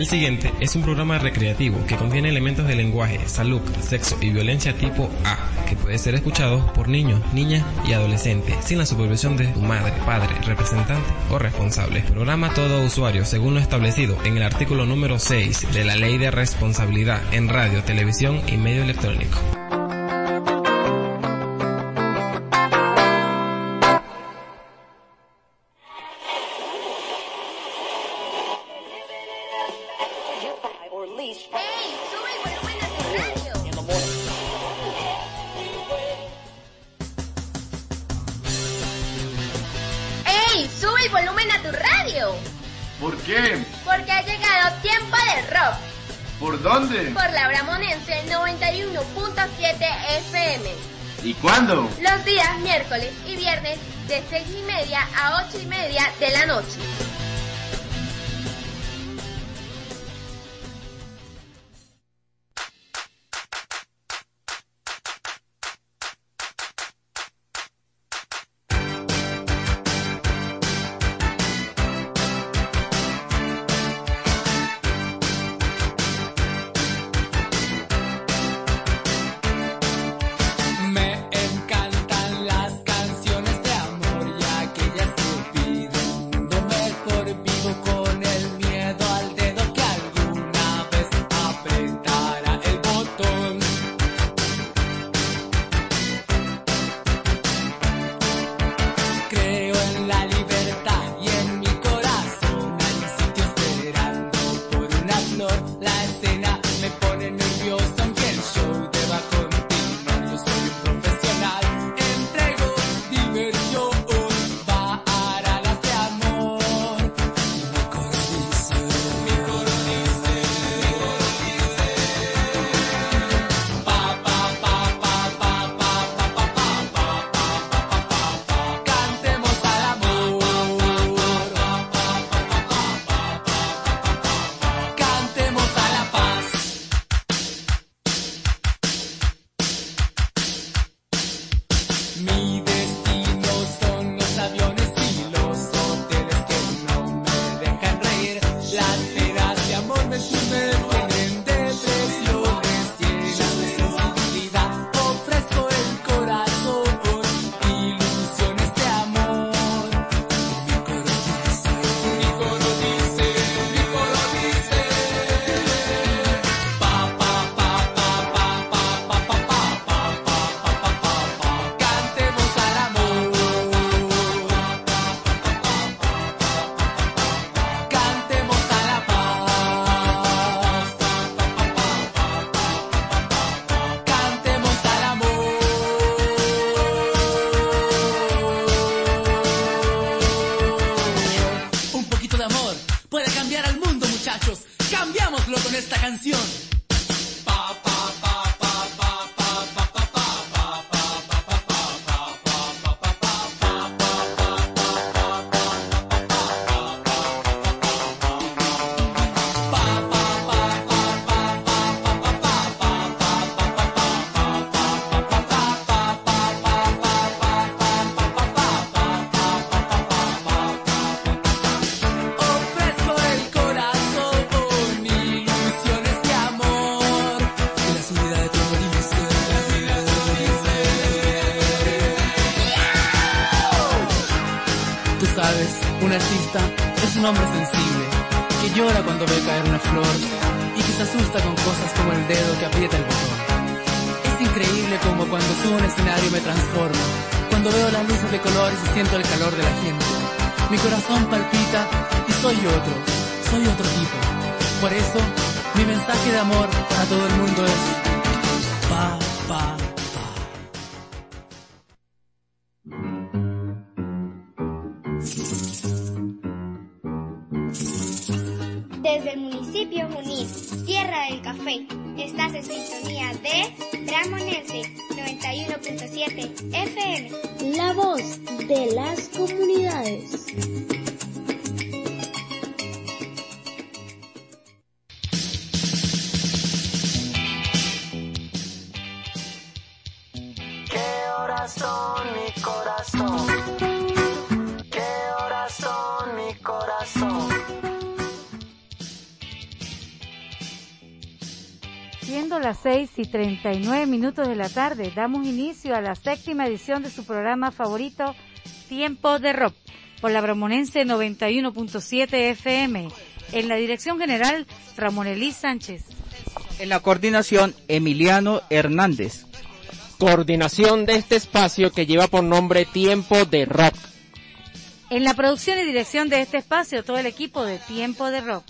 El siguiente es un programa recreativo que contiene elementos de lenguaje, salud, sexo y violencia tipo A, que puede ser escuchado por niños, niñas y adolescentes, sin la supervisión de tu madre, padre, representante o responsable. Programa todo usuario según lo establecido en el artículo número 6 de la Ley de Responsabilidad en Radio, Televisión y Medio Electrónico. un hombre sensible, que llora cuando ve caer una flor y que se asusta con cosas como el dedo que aprieta el botón. Es increíble como cuando subo un escenario me transformo, cuando veo las luces de colores y siento el calor de la gente. Mi corazón palpita y soy otro, soy otro tipo. Por eso, mi mensaje de amor a todo el mundo es... 39 minutos de la tarde. Damos inicio a la séptima edición de su programa favorito, Tiempo de Rock, por la Bramonense 91.7 FM. En la dirección general, Ramón Elí Sánchez. En la coordinación, Emiliano Hernández. Coordinación de este espacio que lleva por nombre Tiempo de Rock. En la producción y dirección de este espacio, todo el equipo de Tiempo de Rock.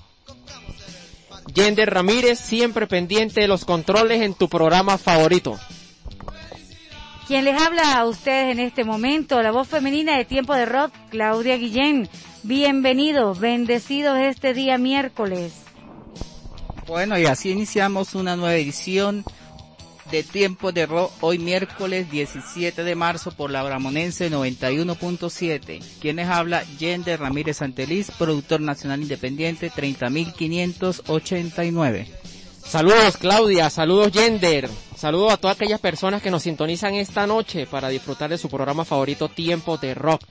Yender Ramírez, siempre pendiente de los controles en tu programa favorito. Quien les habla a ustedes en este momento, la voz femenina de Tiempo de Rock, Claudia Guillén. Bienvenidos, bendecidos este día miércoles. Bueno, y así iniciamos una nueva edición de Tiempo de Rock hoy miércoles 17 de marzo por la Bramonense 91.7. Quienes habla Yender Ramírez Santeliz, productor nacional independiente 30.589. Saludos Claudia, saludos Yender, saludos a todas aquellas personas que nos sintonizan esta noche para disfrutar de su programa favorito Tiempo de Rock.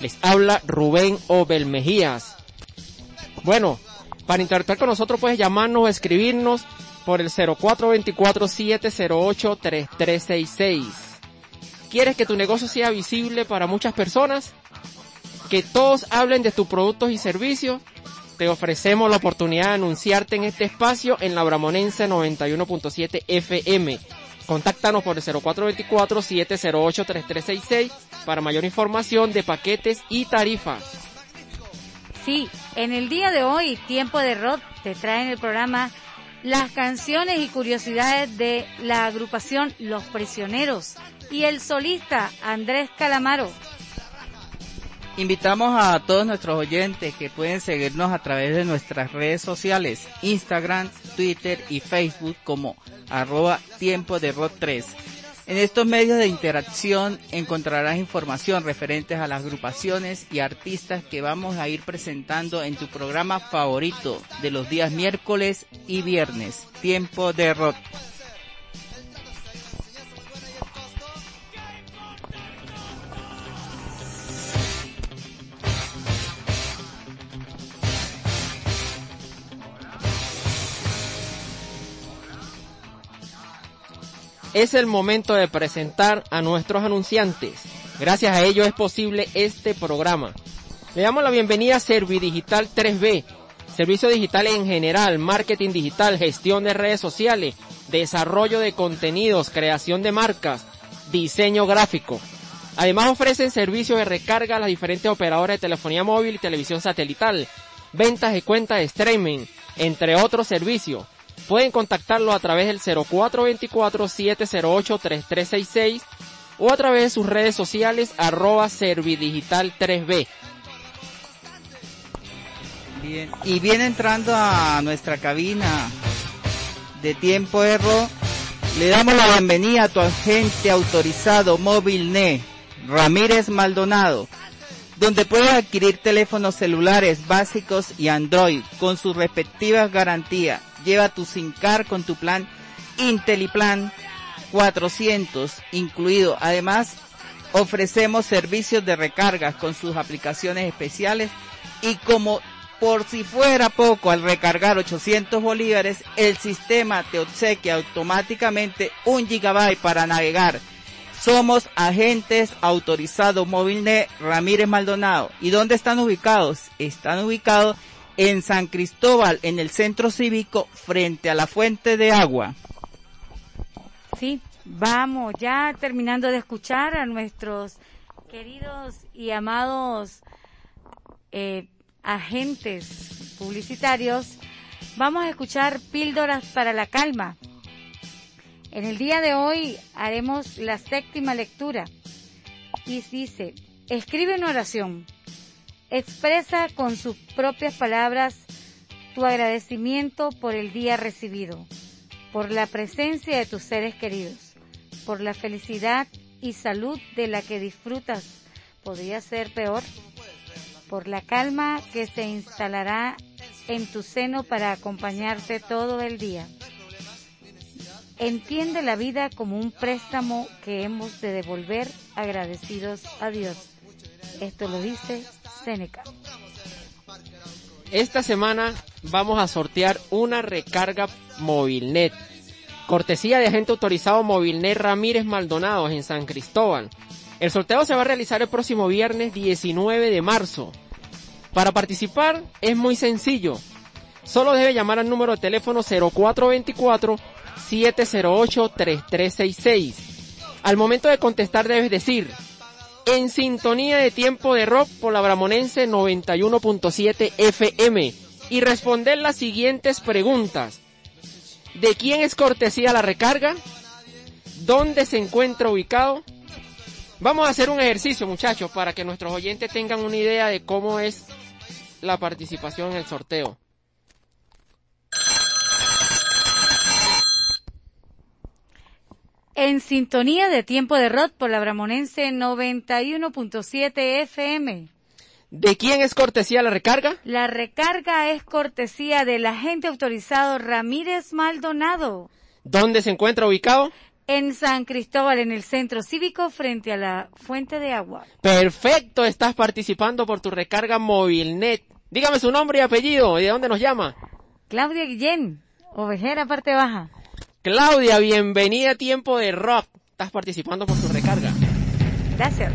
Les habla Rubén Obel Mejías. Bueno, para interactuar con nosotros puedes llamarnos o escribirnos por el 0424-708-3366. ¿Quieres que tu negocio sea visible para muchas personas? ¿Que todos hablen de tus productos y servicios? Te ofrecemos la oportunidad de anunciarte en este espacio en la Bramonense 91.7 FM. Contáctanos por el 0424-708-3366 para mayor información de paquetes y tarifas. Sí, en el día de hoy, Tiempo de Rock te trae en el programa las canciones y curiosidades de la agrupación Los Prisioneros y el solista Andrés Calamaro. Invitamos a todos nuestros oyentes que pueden seguirnos a través de nuestras redes sociales, Instagram, Twitter y Facebook como arroba tiempo de rock 3 en estos medios de interacción encontrarás información referentes a las agrupaciones y artistas que vamos a ir presentando en tu programa favorito de los días miércoles y viernes, Tiempo de Rock. Es el momento de presentar a nuestros anunciantes. Gracias a ello es posible este programa. Le damos la bienvenida a Servidigital 3B, servicio digital en general, marketing digital, gestión de redes sociales, desarrollo de contenidos, creación de marcas, diseño gráfico. Además ofrecen servicios de recarga a las diferentes operadoras de telefonía móvil y televisión satelital, ventas de cuentas de streaming, entre otros servicios. Pueden contactarlo a través del 0424-708-3366 o a través de sus redes sociales arroba servidigital3b. Bien, y viene entrando a nuestra cabina de tiempo erro. Le damos la bienvenida a tu agente autorizado MóvilNet, Ramírez Maldonado, donde puedes adquirir teléfonos celulares básicos y Android con sus respectivas garantías Lleva tu SIM card con tu plan IntelliPlan 400 incluido. Además, ofrecemos servicios de recargas con sus aplicaciones especiales y como por si fuera poco, al recargar 800 bolívares, el sistema te obsequia automáticamente un gigabyte para navegar. Somos agentes autorizados MóvilNet Ramírez Maldonado. ¿Y dónde están ubicados? Están ubicados en San Cristóbal, en el centro cívico, frente a la fuente de agua. Sí, vamos ya terminando de escuchar a nuestros queridos y amados eh, agentes publicitarios. Vamos a escuchar píldoras para la calma. En el día de hoy haremos la séptima lectura y dice, escribe una oración Expresa con sus propias palabras tu agradecimiento por el día recibido, por la presencia de tus seres queridos, por la felicidad y salud de la que disfrutas. Podría ser peor. Por la calma que se instalará en tu seno para acompañarte todo el día. Entiende la vida como un préstamo que hemos de devolver agradecidos a Dios. Esto lo dice Esta semana vamos a sortear una recarga Movilnet. cortesía de agente autorizado Movilnet Ramírez Maldonado en San Cristóbal. El sorteo se va a realizar el próximo viernes 19 de marzo. Para participar es muy sencillo. Solo debe llamar al número de teléfono 0424-708-3366. Al momento de contestar debes decir, en sintonía de tiempo de rock por la Bramonense 91.7 FM y responder las siguientes preguntas. ¿De quién es cortesía la recarga? ¿Dónde se encuentra ubicado? Vamos a hacer un ejercicio, muchachos, para que nuestros oyentes tengan una idea de cómo es la participación en el sorteo. En sintonía de tiempo de rock por la Bramonense 91.7 FM. ¿De quién es cortesía la recarga? La recarga es cortesía del agente autorizado Ramírez Maldonado. ¿Dónde se encuentra ubicado? En San Cristóbal, en el centro cívico, frente a la fuente de agua. Perfecto, estás participando por tu recarga Movilnet. Dígame su nombre y apellido y de dónde nos llama. Claudia Guillén, ovejera parte baja. Claudia, bienvenida a Tiempo de Rock. Estás participando por tu recarga. Gracias.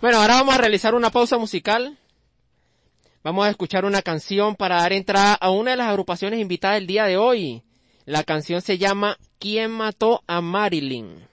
Bueno, ahora vamos a realizar una pausa musical. Vamos a escuchar una canción para dar entrada a una de las agrupaciones invitadas el día de hoy. La canción se llama ¿Quién mató a Marilyn?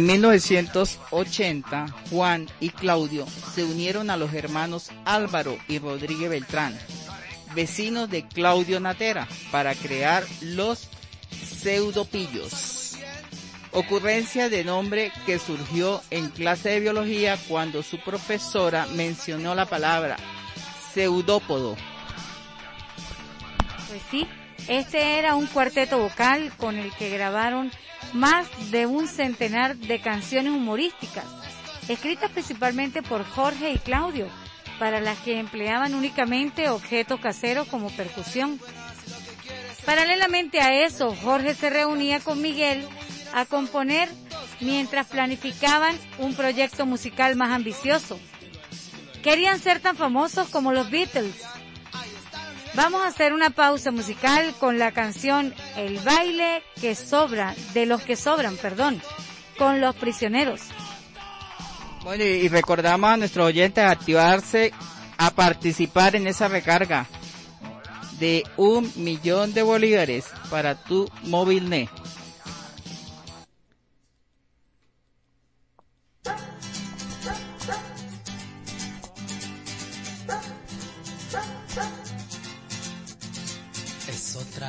En 1980, Juan y Claudio se unieron a los hermanos Álvaro y Rodríguez Beltrán, vecinos de Claudio Natera, para crear los pseudopillos. Ocurrencia de nombre que surgió en clase de biología cuando su profesora mencionó la palabra pseudópodo. Pues sí, este era un cuarteto vocal con el que grabaron más de un centenar de canciones humorísticas, escritas principalmente por Jorge y Claudio, para las que empleaban únicamente objetos caseros como percusión. Paralelamente a eso, Jorge se reunía con Miguel a componer mientras planificaban un proyecto musical más ambicioso. Querían ser tan famosos como los Beatles. Vamos a hacer una pausa musical con la canción El baile que sobra, de los que sobran, perdón, con los prisioneros. Bueno, y recordamos a nuestros oyentes a activarse a participar en esa recarga de un millón de bolívares para tu móvil net.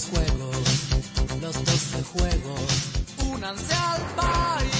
Los juegos, los doce juegos. Únanse al baile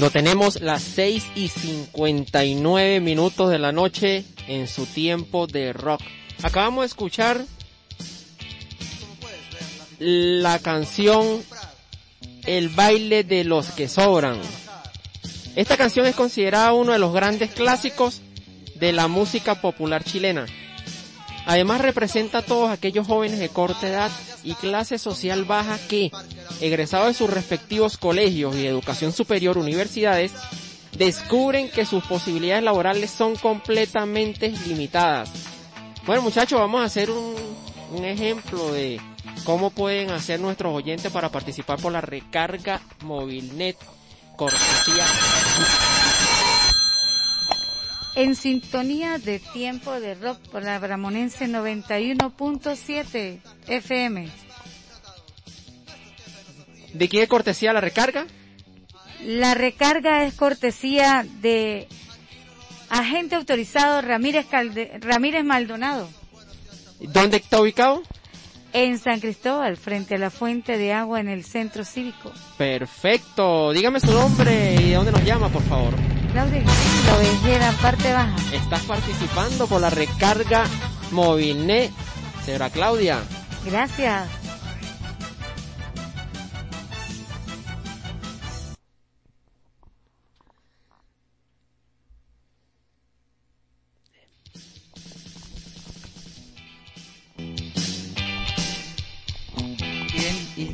Cuando tenemos las 6 y 59 minutos de la noche en su tiempo de rock. Acabamos de escuchar la canción El baile de los que sobran. Esta canción es considerada uno de los grandes clásicos de la música popular chilena. Además representa a todos aquellos jóvenes de corta edad y clase social baja que, egresados de sus respectivos colegios y educación superior universidades, descubren que sus posibilidades laborales son completamente limitadas. Bueno muchachos, vamos a hacer un, un ejemplo de cómo pueden hacer nuestros oyentes para participar por la recarga Movilnet cortesía En sintonía de tiempo de rock por la Bramonense 91.7 FM. ¿De quién es cortesía la recarga? La recarga es cortesía de agente autorizado Ramírez, Calde- Ramírez Maldonado ¿Dónde está ubicado? en San Cristóbal, frente a la fuente de agua en el centro cívico. Perfecto. Dígame su nombre y de dónde nos llama, por favor. Claudia, la ovejera, parte baja. Estás participando por la recarga Movilnet. Señora Claudia. Gracias.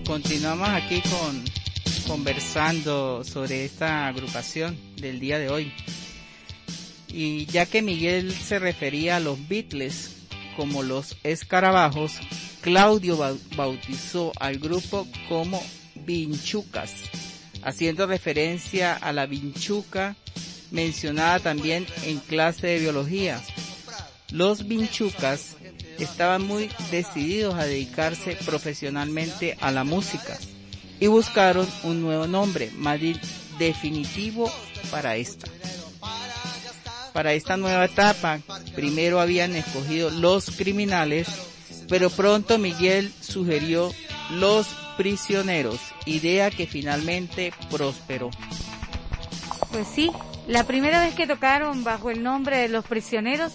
Continuamos aquí con conversando sobre esta agrupación del día de hoy. Y ya que Miguel se refería a los Beatles como los escarabajos, Claudio bau- bautizó al grupo como Vinchucas, haciendo referencia a la vinchuca mencionada también en clase de biología. Los vinchucas estaban muy decididos a dedicarse profesionalmente a la música y buscaron un nuevo nombre di- definitivo para esta. Para esta nueva etapa, primero habían escogido Los Criminales, pero pronto Miguel sugirió Los Prisioneros, idea que finalmente prosperó. Pues sí, la primera vez que tocaron bajo el nombre de Los Prisioneros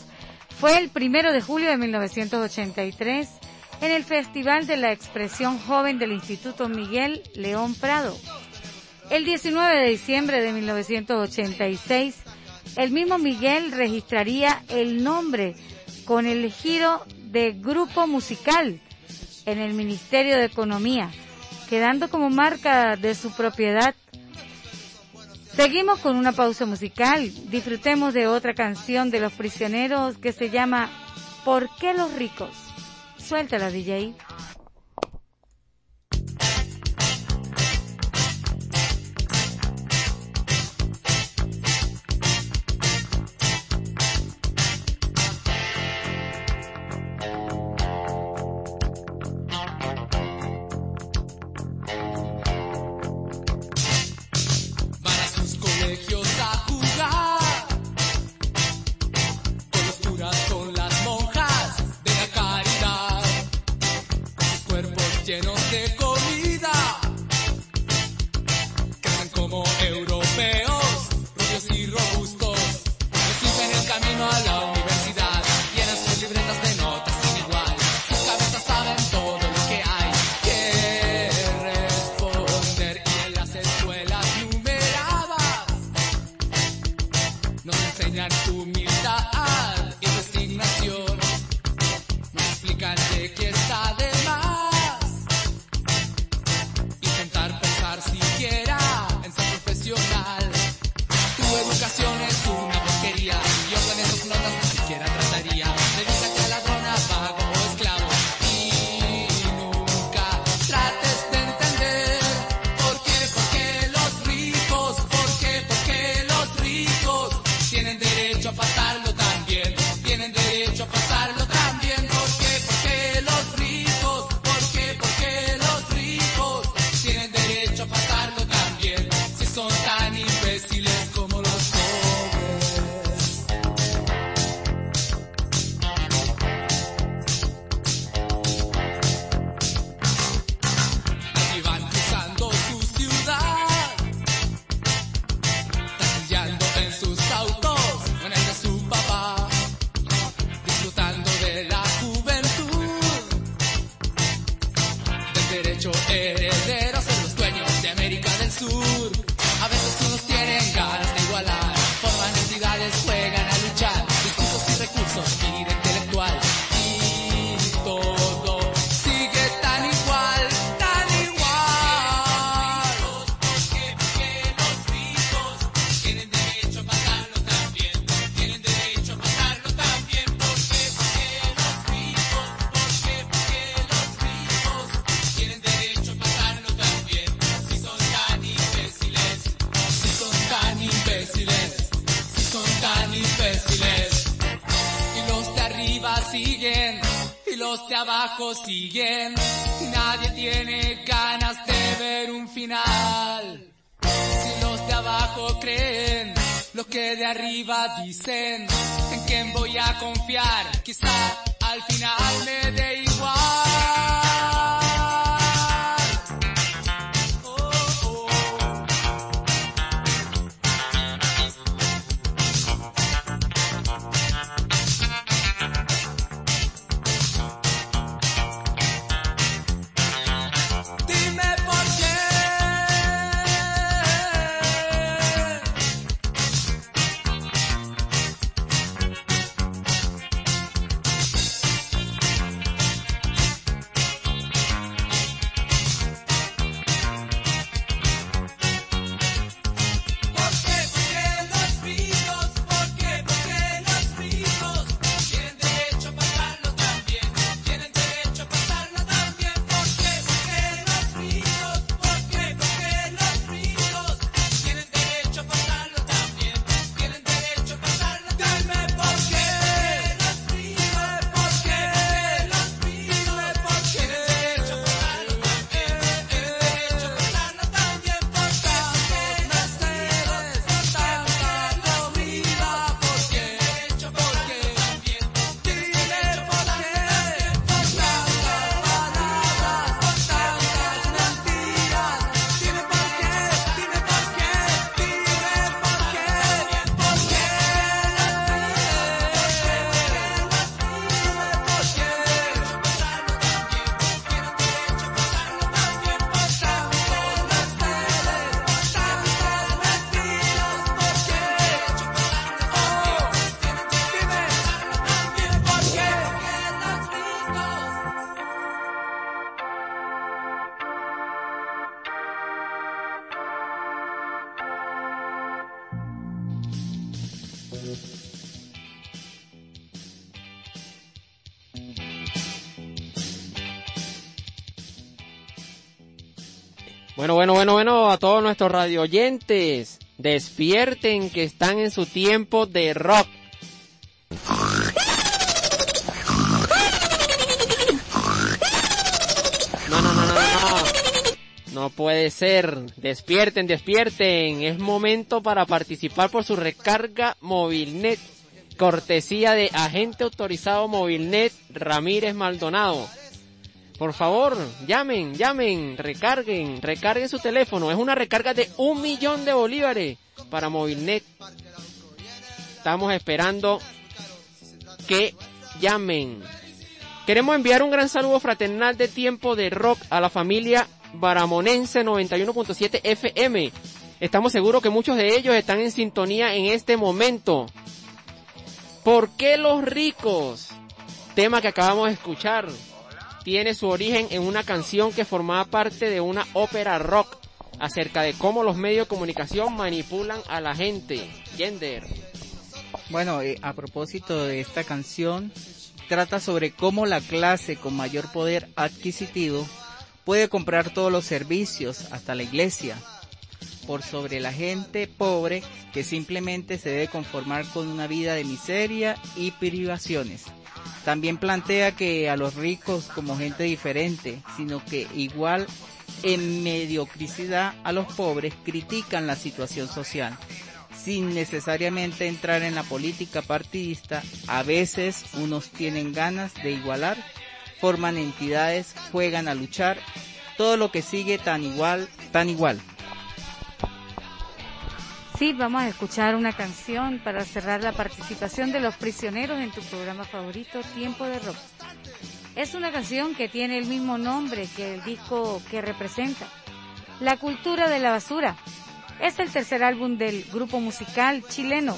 fue el primero de julio de 1983 en el Festival de la Expresión Joven del Instituto Miguel León Prado. El 19 de diciembre de 1986, el mismo Miguel registraría el nombre con el giro de grupo musical en el Ministerio de Economía, quedando como marca de su propiedad Seguimos con una pausa musical. Disfrutemos de otra canción de los prisioneros que se llama ¿Por qué los ricos? Suéltala, DJ. Bueno, bueno, bueno, bueno, a todos nuestros radio oyentes, despierten que están en su tiempo de rock. No, no, no, no, no, no. No puede ser. Despierten, despierten. Es momento para participar por su recarga Movilnet. Cortesía de agente autorizado Movilnet Ramírez Maldonado. Por favor, llamen, llamen, recarguen, recarguen su teléfono. Es una recarga de un millón de bolívares para Movilnet. Estamos esperando que llamen. Queremos enviar un gran saludo fraternal de tiempo de rock a la familia Baramonense 91.7 FM. Estamos seguros que muchos de ellos están en sintonía en este momento. ¿Por qué los ricos? Tema que acabamos de escuchar tiene su origen en una canción que formaba parte de una ópera rock acerca de cómo los medios de comunicación manipulan a la gente. Gender. Bueno, eh, a propósito de esta canción, trata sobre cómo la clase con mayor poder adquisitivo puede comprar todos los servicios, hasta la iglesia, por sobre la gente pobre que simplemente se debe conformar con una vida de miseria y privaciones. También plantea que a los ricos como gente diferente, sino que igual en mediocridad a los pobres critican la situación social. Sin necesariamente entrar en la política partidista, a veces unos tienen ganas de igualar, forman entidades, juegan a luchar, todo lo que sigue tan igual, tan igual. Vamos a escuchar una canción para cerrar la participación de los prisioneros en tu programa favorito, Tiempo de Rock. Es una canción que tiene el mismo nombre que el disco que representa, La Cultura de la Basura. Es el tercer álbum del grupo musical chileno,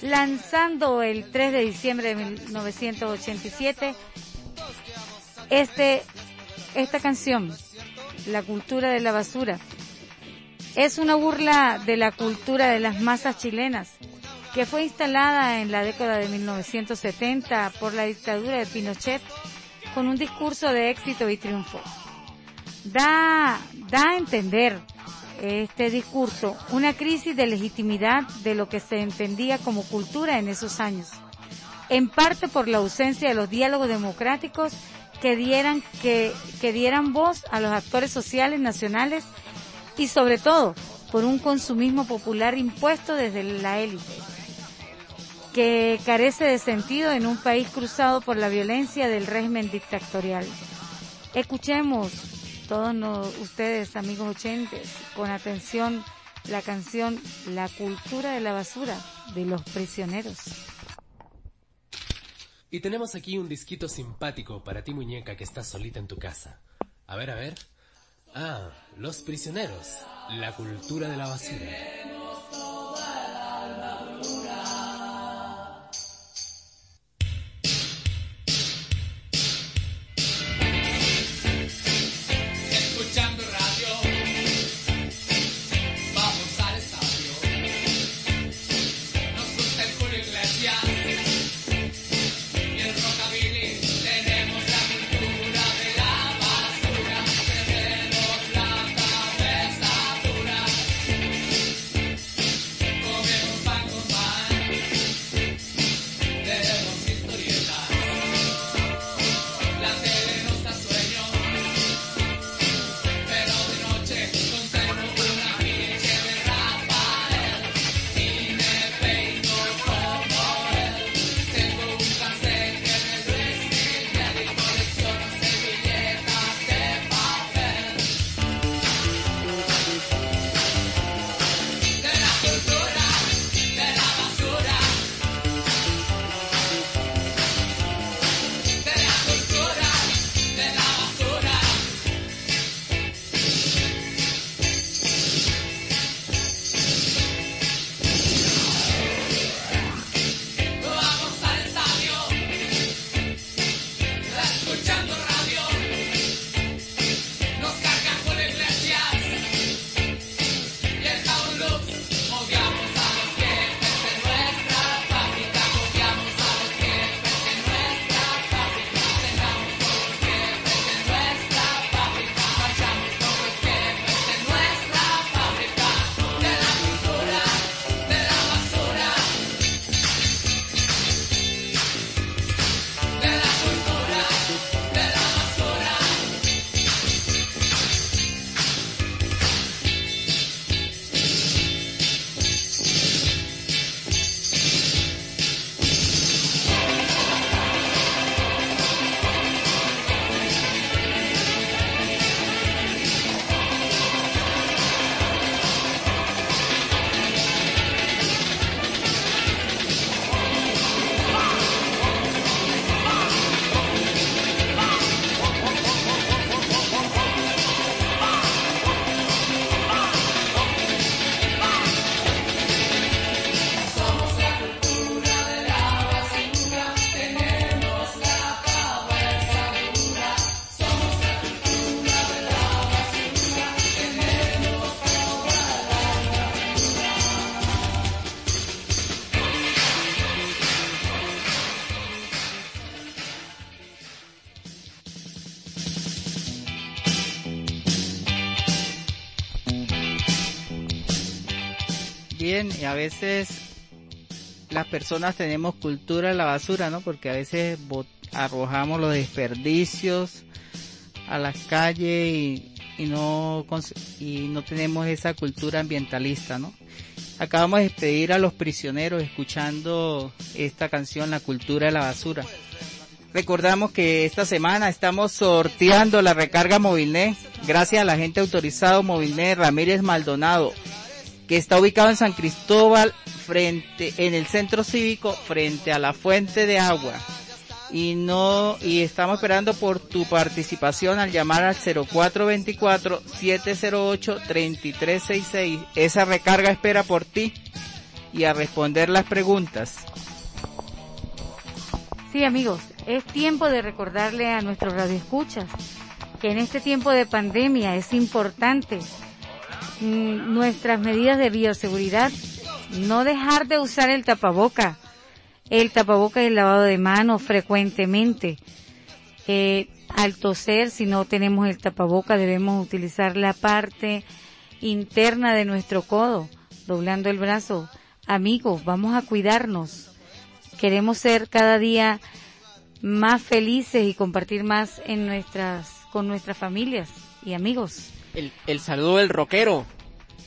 lanzando el 3 de diciembre de 1987 este, esta canción, La Cultura de la Basura. Es una burla de la cultura de las masas chilenas, que fue instalada en la década de 1970 por la dictadura de Pinochet con un discurso de éxito y triunfo. Da, da a entender este discurso una crisis de legitimidad de lo que se entendía como cultura en esos años, en parte por la ausencia de los diálogos democráticos que dieran, que, que dieran voz a los actores sociales nacionales y sobre todo por un consumismo popular impuesto desde la élite, que carece de sentido en un país cruzado por la violencia del régimen dictatorial. Escuchemos todos ustedes, amigos oyentes, con atención la canción La cultura de la basura de los prisioneros. Y tenemos aquí un disquito simpático para ti muñeca que estás solita en tu casa. A ver, a ver. Ah, Los Prisioneros, la cultura de la basura. Escuchando a veces las personas tenemos cultura de la basura, ¿no? Porque a veces arrojamos los desperdicios a las calles y, y no y no tenemos esa cultura ambientalista, ¿no? Acabamos de despedir a los prisioneros escuchando esta canción, La cultura de la basura. Recordamos que esta semana estamos sorteando la recarga Movilnet gracias a la gente autorizado Movilnet Ramírez Maldonado que está ubicado en San Cristóbal frente en el centro cívico frente a la fuente de agua. Y no y estamos esperando por tu participación al llamar al 0424 708 3366 esa recarga espera por ti y a responder las preguntas. Sí, amigos, es tiempo de recordarle a nuestros radioescuchas que en este tiempo de pandemia es importante nuestras medidas de bioseguridad, no dejar de usar el tapaboca, el tapaboca y el lavado de manos frecuentemente. Eh, al toser, si no tenemos el tapaboca, debemos utilizar la parte interna de nuestro codo, doblando el brazo. Amigos, vamos a cuidarnos. Queremos ser cada día más felices y compartir más en nuestras, con nuestras familias y amigos. El, el saludo del rockero.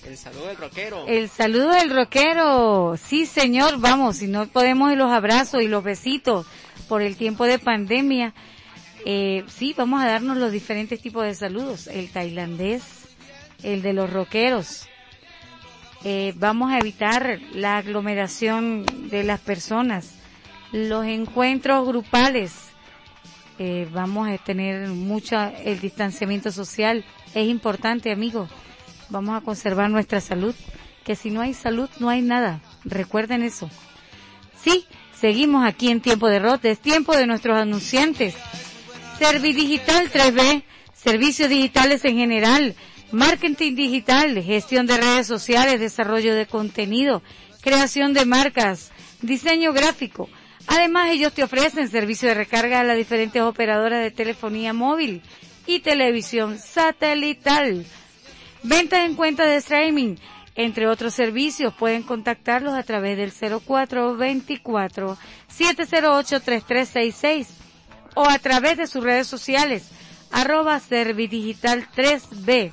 El saludo del rockero. El saludo del rockero. Sí, señor, vamos, si no podemos los abrazos y los besitos por el tiempo de pandemia, eh, sí, vamos a darnos los diferentes tipos de saludos. El tailandés, el de los rockeros. Eh, vamos a evitar la aglomeración de las personas, los encuentros grupales. Eh, vamos a tener mucho el distanciamiento social. Es importante, amigos. Vamos a conservar nuestra salud, que si no hay salud no hay nada. Recuerden eso. Sí, seguimos aquí en tiempo de rote, es tiempo de nuestros anunciantes. Servidigital 3B, servicios digitales en general, marketing digital, gestión de redes sociales, desarrollo de contenido, creación de marcas, diseño gráfico. Además, ellos te ofrecen servicio de recarga a las diferentes operadoras de telefonía móvil y televisión satelital. Ventas en cuenta de streaming, entre otros servicios, pueden contactarlos a través del 0424 708 3366 o a través de sus redes sociales, arroba Servidigital 3B.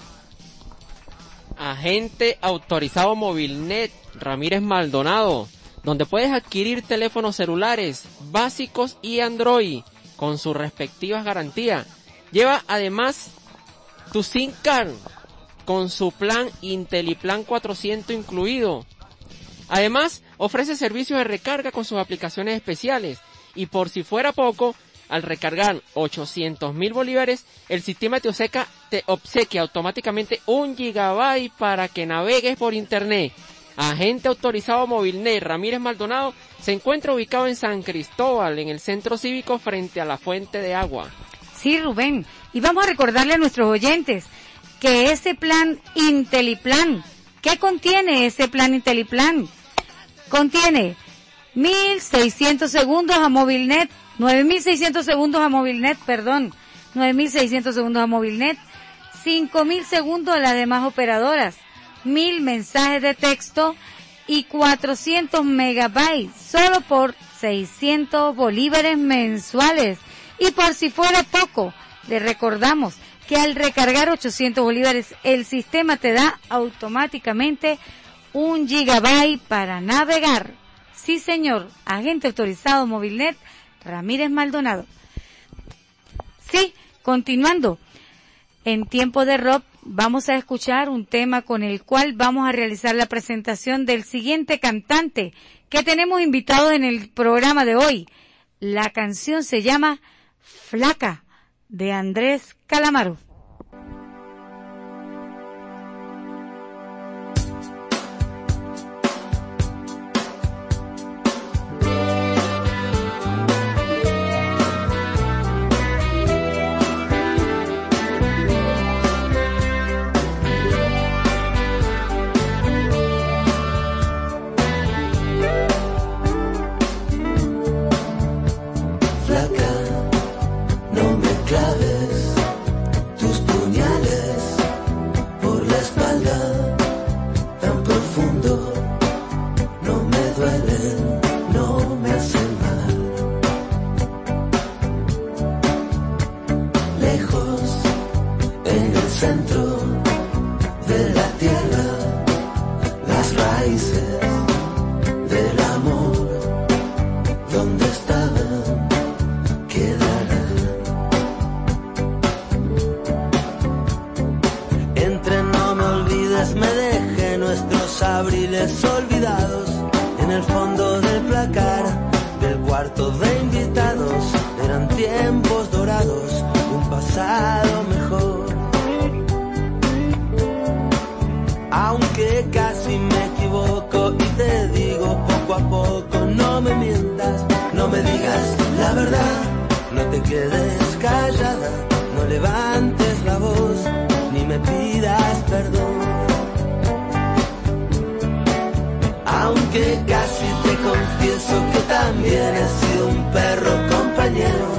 Agente autorizado Movilnet Ramírez Maldonado, donde puedes adquirir teléfonos celulares básicos y Android con sus respectivas garantías. Lleva además tu SIM card con su plan Intelliplan 400 incluido. Además, ofrece servicios de recarga con sus aplicaciones especiales y por si fuera poco, al recargar 800 mil bolívares, el sistema te obsequia, te obsequia automáticamente un gigabyte para que navegues por internet. Agente autorizado Movilnet Ramírez Maldonado se encuentra ubicado en San Cristóbal, en el centro cívico frente a la fuente de agua. Sí, Rubén. Y vamos a recordarle a nuestros oyentes que ese plan Intelliplan, ¿qué contiene ese plan Intelliplan? Contiene 1600 segundos a Movilnet, 9600 segundos a Movilnet, perdón, 9600 segundos a Movilnet, 5000 segundos a las demás operadoras, 1000 mensajes de texto y 400 megabytes solo por 600 bolívares mensuales. Y por si fuera poco, le recordamos que al recargar 800 bolívares el sistema te da automáticamente un gigabyte para navegar. Sí, señor, agente autorizado Movilnet Ramírez Maldonado. Sí, continuando. En tiempo de rock vamos a escuchar un tema con el cual vamos a realizar la presentación del siguiente cantante que tenemos invitado en el programa de hoy. La canción se llama Flaca de Andrés Calamaro. Centro de la tierra, las raíces del amor, donde estaban quedarán. Entre no me olvides, me dejé nuestros abriles olvidados en el fondo no te quedes callada, no levantes la voz, ni me pidas perdón. Aunque casi te confieso que también he sido un perro compañero,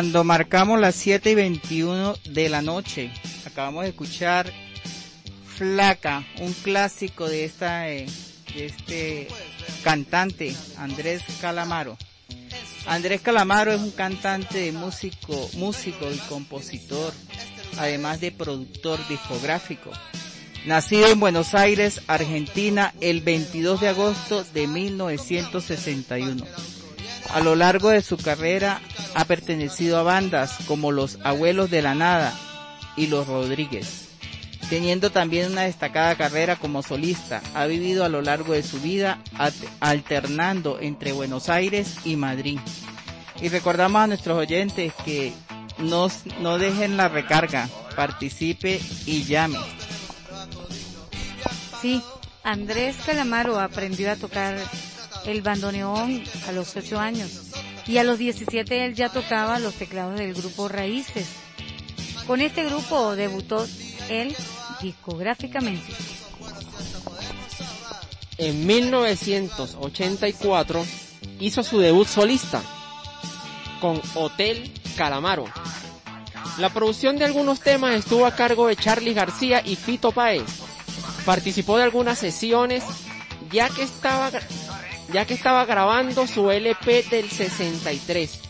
Cuando marcamos las 7 y 21 de la noche, acabamos de escuchar Flaca, un clásico de esta eh, de este cantante Andrés Calamaro. Andrés Calamaro es un cantante músico, músico y compositor, además de productor discográfico. Nacido en Buenos Aires, Argentina, el 22 de agosto de 1961. A lo largo de su carrera ha pertenecido a bandas como Los Abuelos de la Nada y Los Rodríguez. Teniendo también una destacada carrera como solista, ha vivido a lo largo de su vida alternando entre Buenos Aires y Madrid. Y recordamos a nuestros oyentes que no, no dejen la recarga, participe y llame. Sí, Andrés Calamaro aprendió a tocar el bandoneón a los 8 años y a los 17 él ya tocaba los teclados del grupo Raíces. Con este grupo debutó él discográficamente. En 1984 hizo su debut solista con Hotel Calamaro. La producción de algunos temas estuvo a cargo de Charlie García y Fito Páez. Participó de algunas sesiones ya que estaba ya que estaba grabando su LP del 63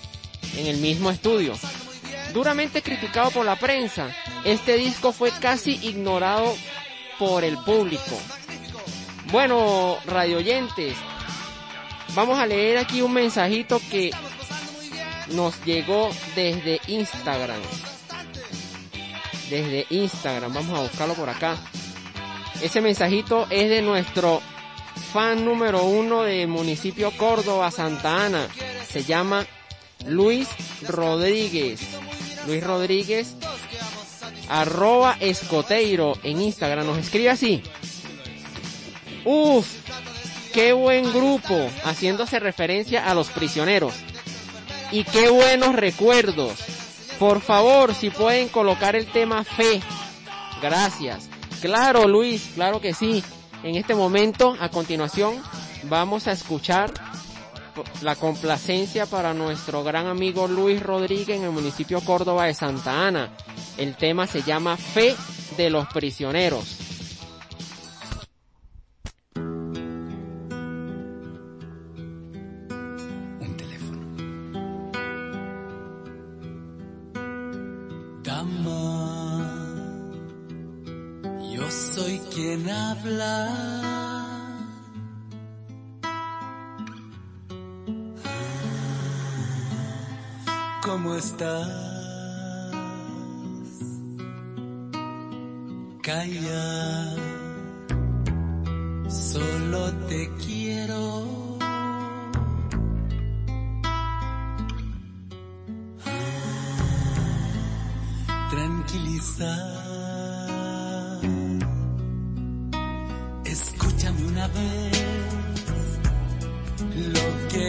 en el mismo estudio. Duramente criticado por la prensa, este disco fue casi ignorado por el público. Bueno, radioyentes, vamos a leer aquí un mensajito que nos llegó desde Instagram. Desde Instagram, vamos a buscarlo por acá. Ese mensajito es de nuestro fan número uno del municipio Córdoba, Santa Ana. Se llama Luis Rodríguez. Luis Rodríguez, arroba escoteiro en Instagram. Nos escribe así. Uf, qué buen grupo, haciéndose referencia a los prisioneros. Y qué buenos recuerdos. Por favor, si pueden colocar el tema fe. Gracias. Claro, Luis, claro que sí. En este momento, a continuación, vamos a escuchar la complacencia para nuestro gran amigo Luis Rodríguez en el municipio Córdoba de Santa Ana. El tema se llama Fe de los Prisioneros. Habla. ¿Cómo estás? Calla, solo te quiero. tranquilizar.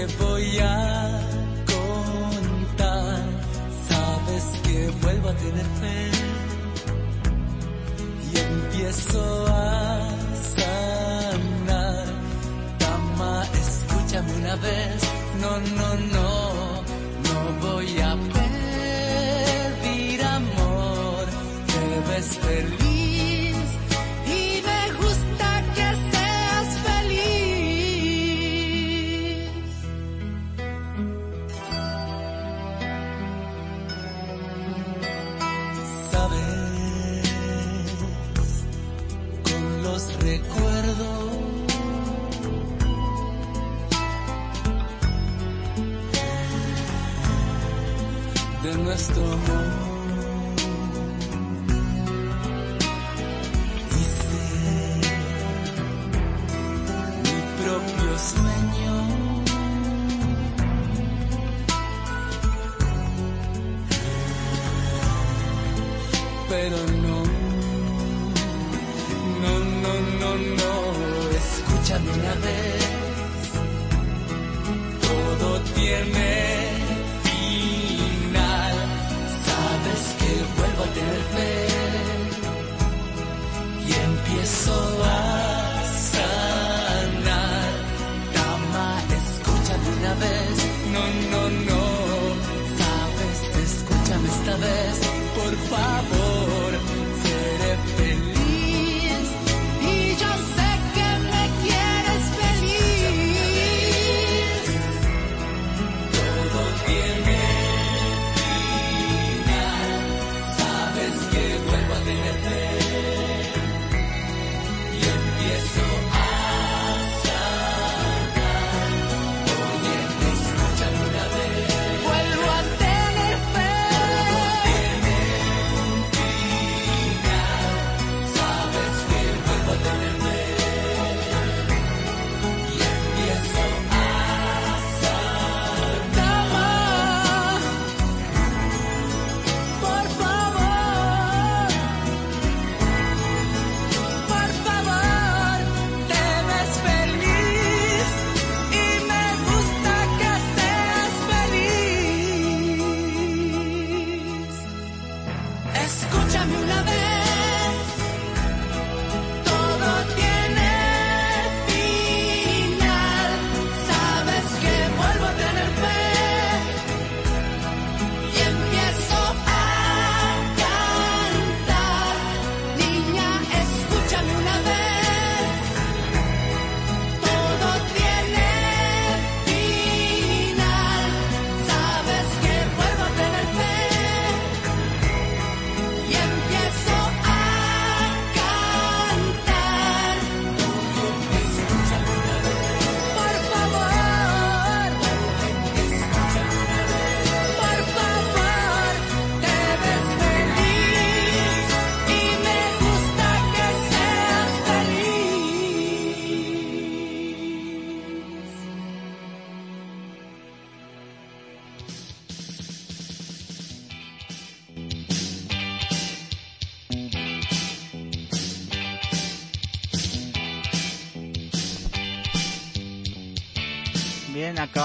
Que voy a contar. Sabes que vuelvo a tener fe y empiezo a sanar. Dama, escúchame una vez. No, no, no, no voy a pedir amor. Te ves feliz nuestro amor. Mi propio sueño. Pero no, no, no, no, no, escúchame una vez todo tiene vuelvo a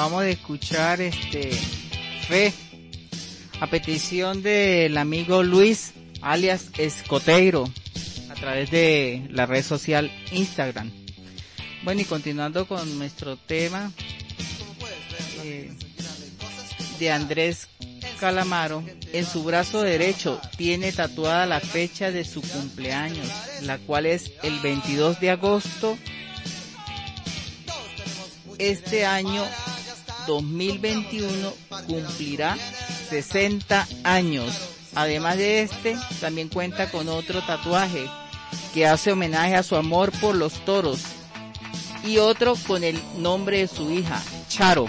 acabamos de escuchar este Fe a petición del amigo Luis alias Escoteiro a través de la red social Instagram. Bueno, y continuando con nuestro tema eh, de Andrés Calamaro, en su brazo derecho tiene tatuada la fecha de su cumpleaños, la cual es el 22 de agosto. Este año 2021 cumplirá 60 años. Además de este, también cuenta con otro tatuaje que hace homenaje a su amor por los toros y otro con el nombre de su hija, Charo.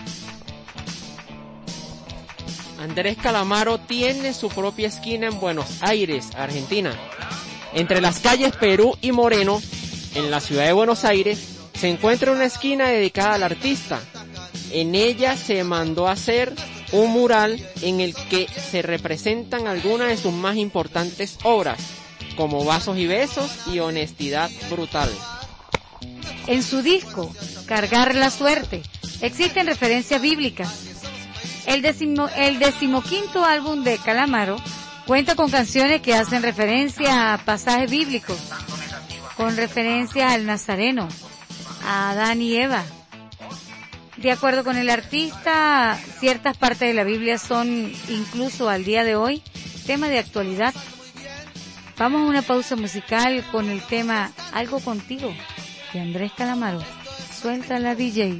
Andrés Calamaro tiene su propia esquina en Buenos Aires, Argentina. Entre las calles Perú y Moreno, en la ciudad de Buenos Aires, se encuentra una esquina dedicada al artista. En ella se mandó a hacer un mural en el que se representan algunas de sus más importantes obras, como Vasos y Besos y Honestidad Brutal. En su disco, Cargar la Suerte, existen referencias bíblicas. El, decimo, el decimoquinto álbum de Calamaro cuenta con canciones que hacen referencia a pasajes bíblicos, con referencia al Nazareno, a Adán y Eva. De acuerdo con el artista, ciertas partes de la Biblia son, incluso al día de hoy, tema de actualidad. Vamos a una pausa musical con el tema Algo contigo de Andrés Calamaro. Suelta la DJ.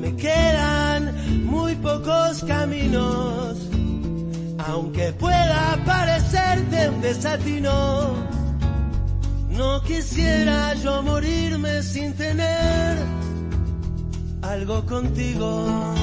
Me quedan muy pocos caminos, aunque pueda parecerte un desatino. No quisiera yo morirme sin tener algo contigo.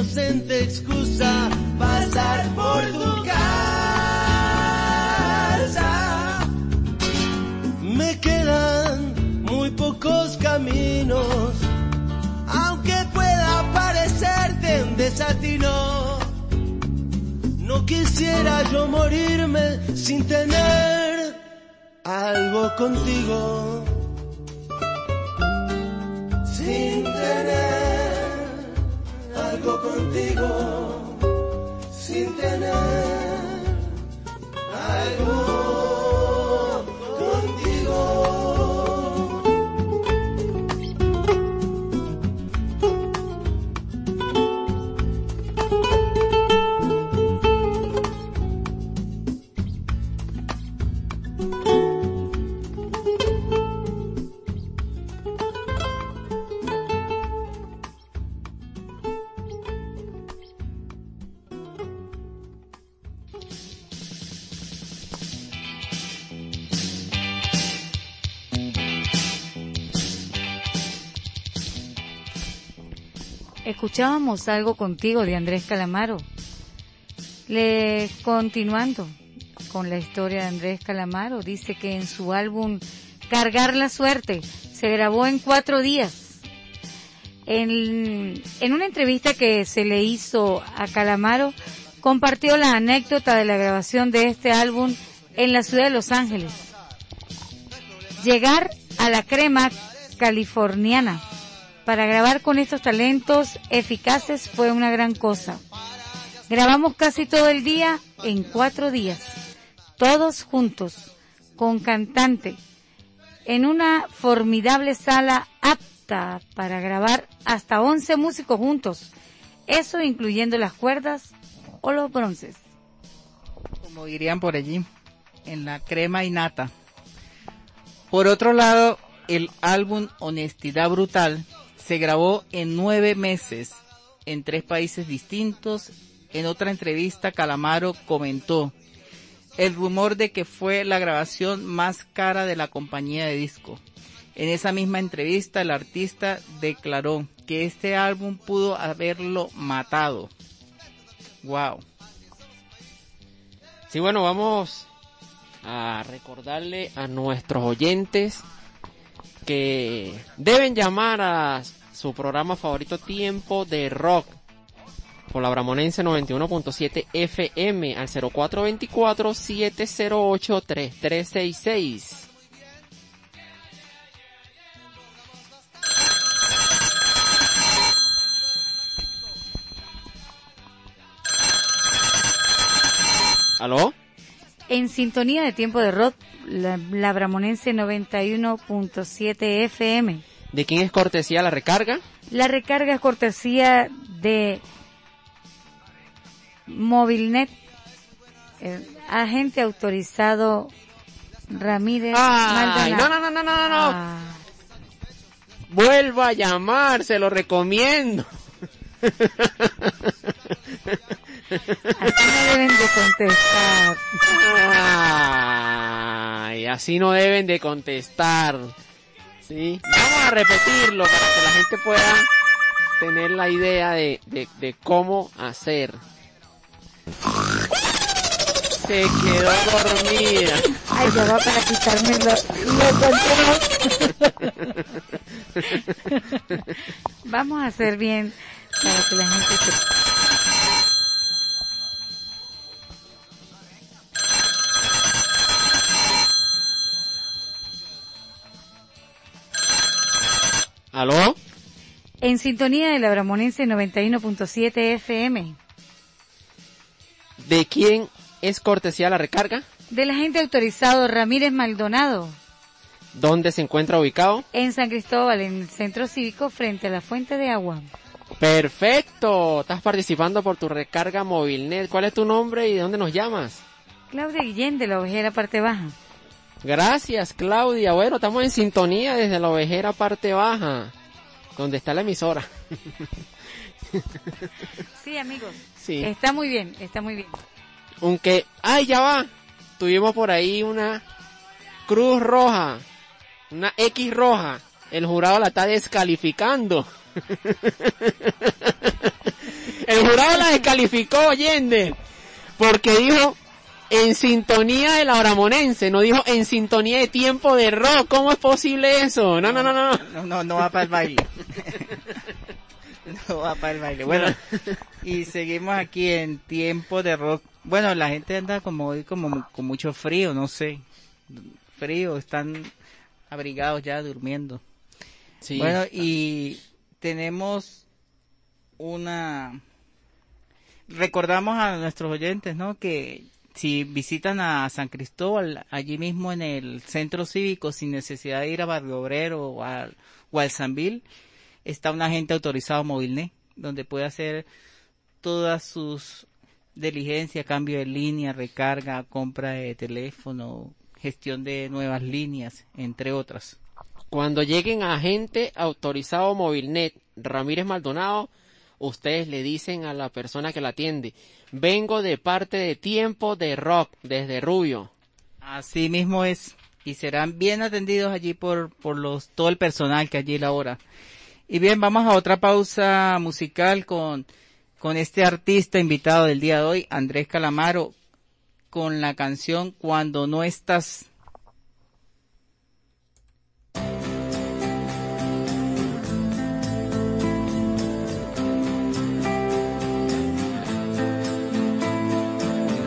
Inocente excusa pasar por tu casa. Me quedan muy pocos caminos, aunque pueda parecerte un desatino. No quisiera yo morirme sin tener algo contigo. Algo contigo. Sin tener algo escuchábamos algo contigo de Andrés Calamaro. Le continuando con la historia de Andrés Calamaro, dice que en su álbum Cargar la Suerte se grabó en cuatro días. En, en una entrevista que se le hizo a Calamaro, compartió la anécdota de la grabación de este álbum en la ciudad de Los Ángeles. Llegar a la crema californiana para grabar con estos talentos eficaces fue una gran cosa. Grabamos casi todo el día en cuatro días, todos juntos, con cantante, en una formidable sala apta para grabar hasta 11 músicos juntos, eso incluyendo las cuerdas o los bronces. como dirían por allí, en la crema y nata. Por otro lado, el álbum Honestidad Brutal se grabó en nueve meses en tres países distintos. En otra entrevista, Calamaro comentó el rumor de que fue la grabación más cara de la compañía de disco. En esa misma entrevista, el artista declaró que este álbum pudo haberlo matado. Wow. Sí, bueno, vamos a recordarle a nuestros oyentes que deben llamar a su programa favorito Tiempo de Rock por la Bramonense 91.7 FM al 0424-708-3366. ¿Aló? En sintonía de tiempo de rock, la, la Bramonense 91.7 FM. ¿De quién es cortesía la recarga? La recarga es cortesía de Movilnet, eh, agente autorizado Ramírez Ay, no, no, no, no, no, no. Ah, Vuelva a llamar, se lo recomiendo. así no deben de contestar. Ay, así no deben de contestar. ¿Sí? Vamos a repetirlo para que la gente pueda tener la idea de, de, de cómo hacer. Se quedó dormida. Ay, ya va para quitarme lo, lo Vamos a hacer bien para que la gente se... ¿Aló? En sintonía de la Bramonense 91.7 FM. ¿De quién es cortesía la recarga? Del agente autorizado Ramírez Maldonado. ¿Dónde se encuentra ubicado? En San Cristóbal, en el centro cívico, frente a la fuente de agua. Perfecto. Estás participando por tu recarga Movilnet. ¿Cuál es tu nombre y de dónde nos llamas? Claudia Guillén de la Ovejera Parte Baja. Gracias, Claudia. Bueno, estamos en sintonía desde la ovejera parte baja, donde está la emisora. Sí, amigos. Sí. Está muy bien, está muy bien. Aunque, ay, ya va. Tuvimos por ahí una cruz roja, una X roja. El jurado la está descalificando. El jurado la descalificó, Yende, porque dijo en sintonía de la Bramonense, no dijo en sintonía de tiempo de rock. ¿Cómo es posible eso? No, no, no, no. No, no, no va para el baile. no va para el baile. Bueno, y seguimos aquí en tiempo de rock. Bueno, la gente anda como hoy como con mucho frío, no sé. Frío, están abrigados ya durmiendo. Sí. Bueno, y tenemos una... Recordamos a nuestros oyentes, ¿no? Que si visitan a San Cristóbal, allí mismo en el centro cívico, sin necesidad de ir a Barrio Obrero o al, o al está un agente autorizado Movilnet, donde puede hacer todas sus diligencias, cambio de línea, recarga, compra de teléfono, gestión de nuevas líneas, entre otras. Cuando lleguen a agente autorizado Movilnet Ramírez Maldonado, ustedes le dicen a la persona que la atiende, vengo de parte de Tiempo de Rock desde Rubio. Así mismo es. Y serán bien atendidos allí por, por los, todo el personal que allí labora. Y bien, vamos a otra pausa musical con, con este artista invitado del día de hoy, Andrés Calamaro, con la canción Cuando no estás.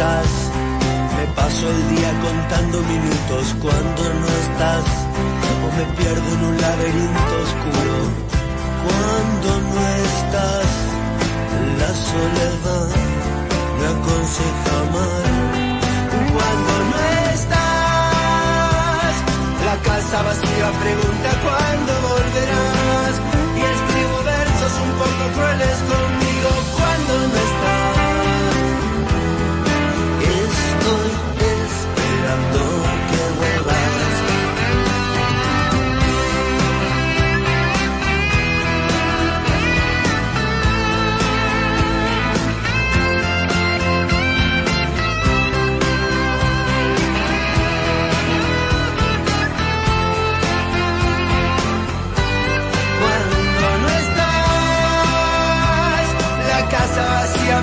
Me paso el día contando minutos. Cuando no estás, o me pierdo en un laberinto oscuro. Cuando no estás, la soledad me aconseja mal. Cuando no estás, la casa vacía pregunta cuándo volverás. Y escribo versos un poco crueles conmigo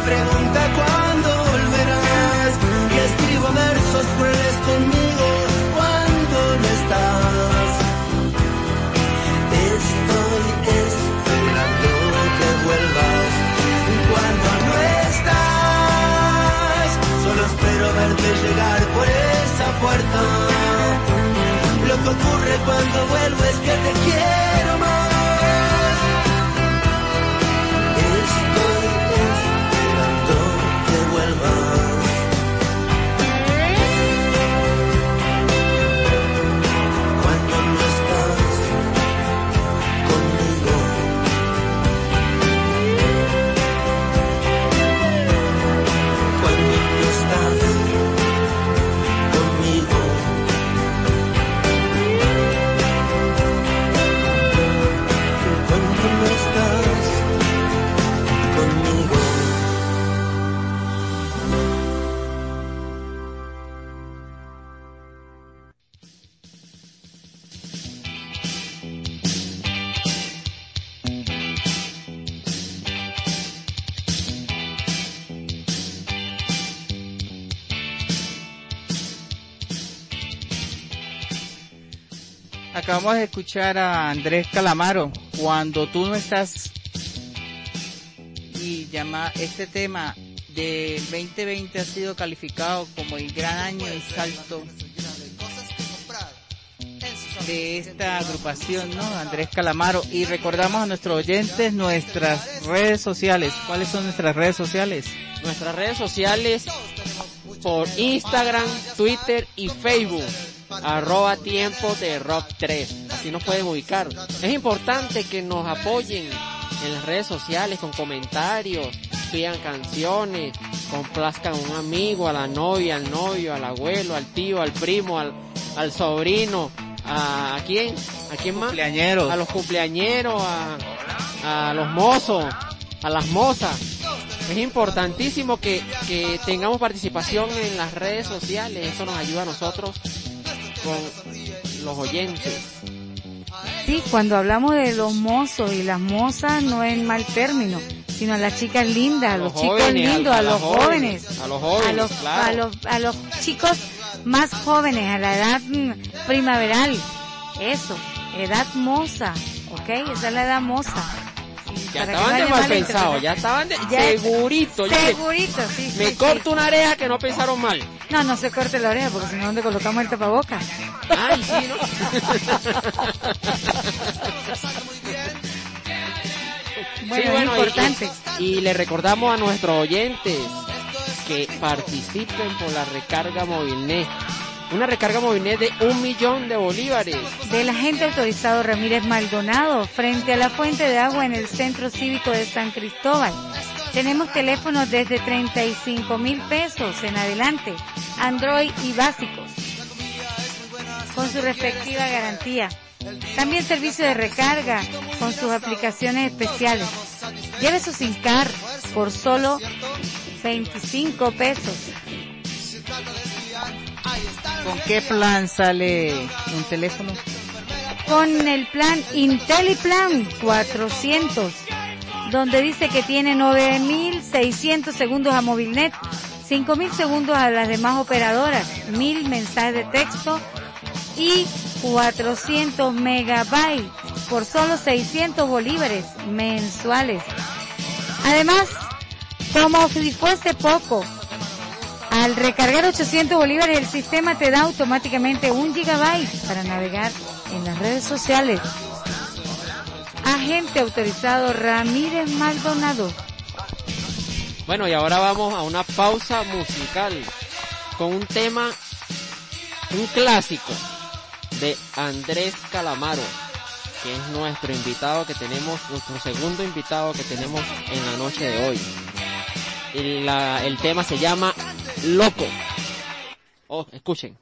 pregunta cuándo volverás. Y escribo versos crueles conmigo cuando no estás. Estoy esperando que vuelvas. Cuando no estás, solo espero verte llegar por esa puerta. Lo que ocurre cuando vuelvo es que te quiero más. Acabamos de escuchar a Andrés Calamaro, cuando tú no estás. Y llama este tema del 2020 ha sido calificado como el gran año de salto de esta agrupación, ¿no? Andrés Calamaro. Y recordamos a nuestros oyentes nuestras redes sociales. ¿Cuáles son nuestras redes sociales? Nuestras redes sociales por Instagram, Twitter y Facebook. Arroba tiempo de rock 3. Así nos pueden ubicar. Es importante que nos apoyen en las redes sociales con comentarios, pidan canciones, complazcan a un amigo, a la novia, al novio, al abuelo, al tío, al primo, al, al sobrino, a, ¿a quién? ¿A quién más? Cumpleañeros. A los cumpleañeros, a, a los mozos, a las mozas. Es importantísimo que, que tengamos participación en las redes sociales, eso nos ayuda a nosotros con los oyentes. Sí, cuando hablamos de los mozos y las mozas no es mal término, sino a las chicas lindas, a los, chicos jóvenes, lindos, a los jóvenes, jóvenes, a los jóvenes, a los, claro. a los, a los chicos más jóvenes a la edad primaveral. Eso, edad moza, ¿ok? Esa es la edad moza. Ya estaban de mal pensados, ya estaban de Ya- segurito. Segurito, sí, me sí. corto una oreja que no pensaron mal. No, no se corte la oreja porque si no, ¿dónde colocamos el tapabocas? Ay, sí, ¿no? Bueno, Sí, es y- importante. Y, y le recordamos a nuestros oyentes que participen por la recarga Movilnet. Una recarga Movilnet de un millón de bolívares. Del agente autorizado Ramírez Maldonado frente a la fuente de agua en el Centro Cívico de San Cristóbal. Tenemos teléfonos desde 35 mil pesos en adelante, Android y básicos, con su respectiva garantía. También servicio de recarga con sus aplicaciones especiales. Lleve su SIM card por solo 25 pesos. ¿Con qué plan sale un teléfono? con el plan IntelliPlan 400, donde dice que tiene 9.600 segundos a Movilnet, 5.000 segundos a las demás operadoras, 1.000 mensajes de texto y 400 megabytes por solo 600 bolívares mensuales. Además, como si fuese poco, al recargar 800 bolívares, el sistema te da automáticamente un gigabyte para navegar en las redes sociales. Agente autorizado Ramírez Maldonado. Bueno, y ahora vamos a una pausa musical con un tema, un clásico de Andrés Calamaro, que es nuestro invitado que tenemos, nuestro segundo invitado que tenemos en la noche de hoy. La- el tema se llama Loco. Oh, escuchen.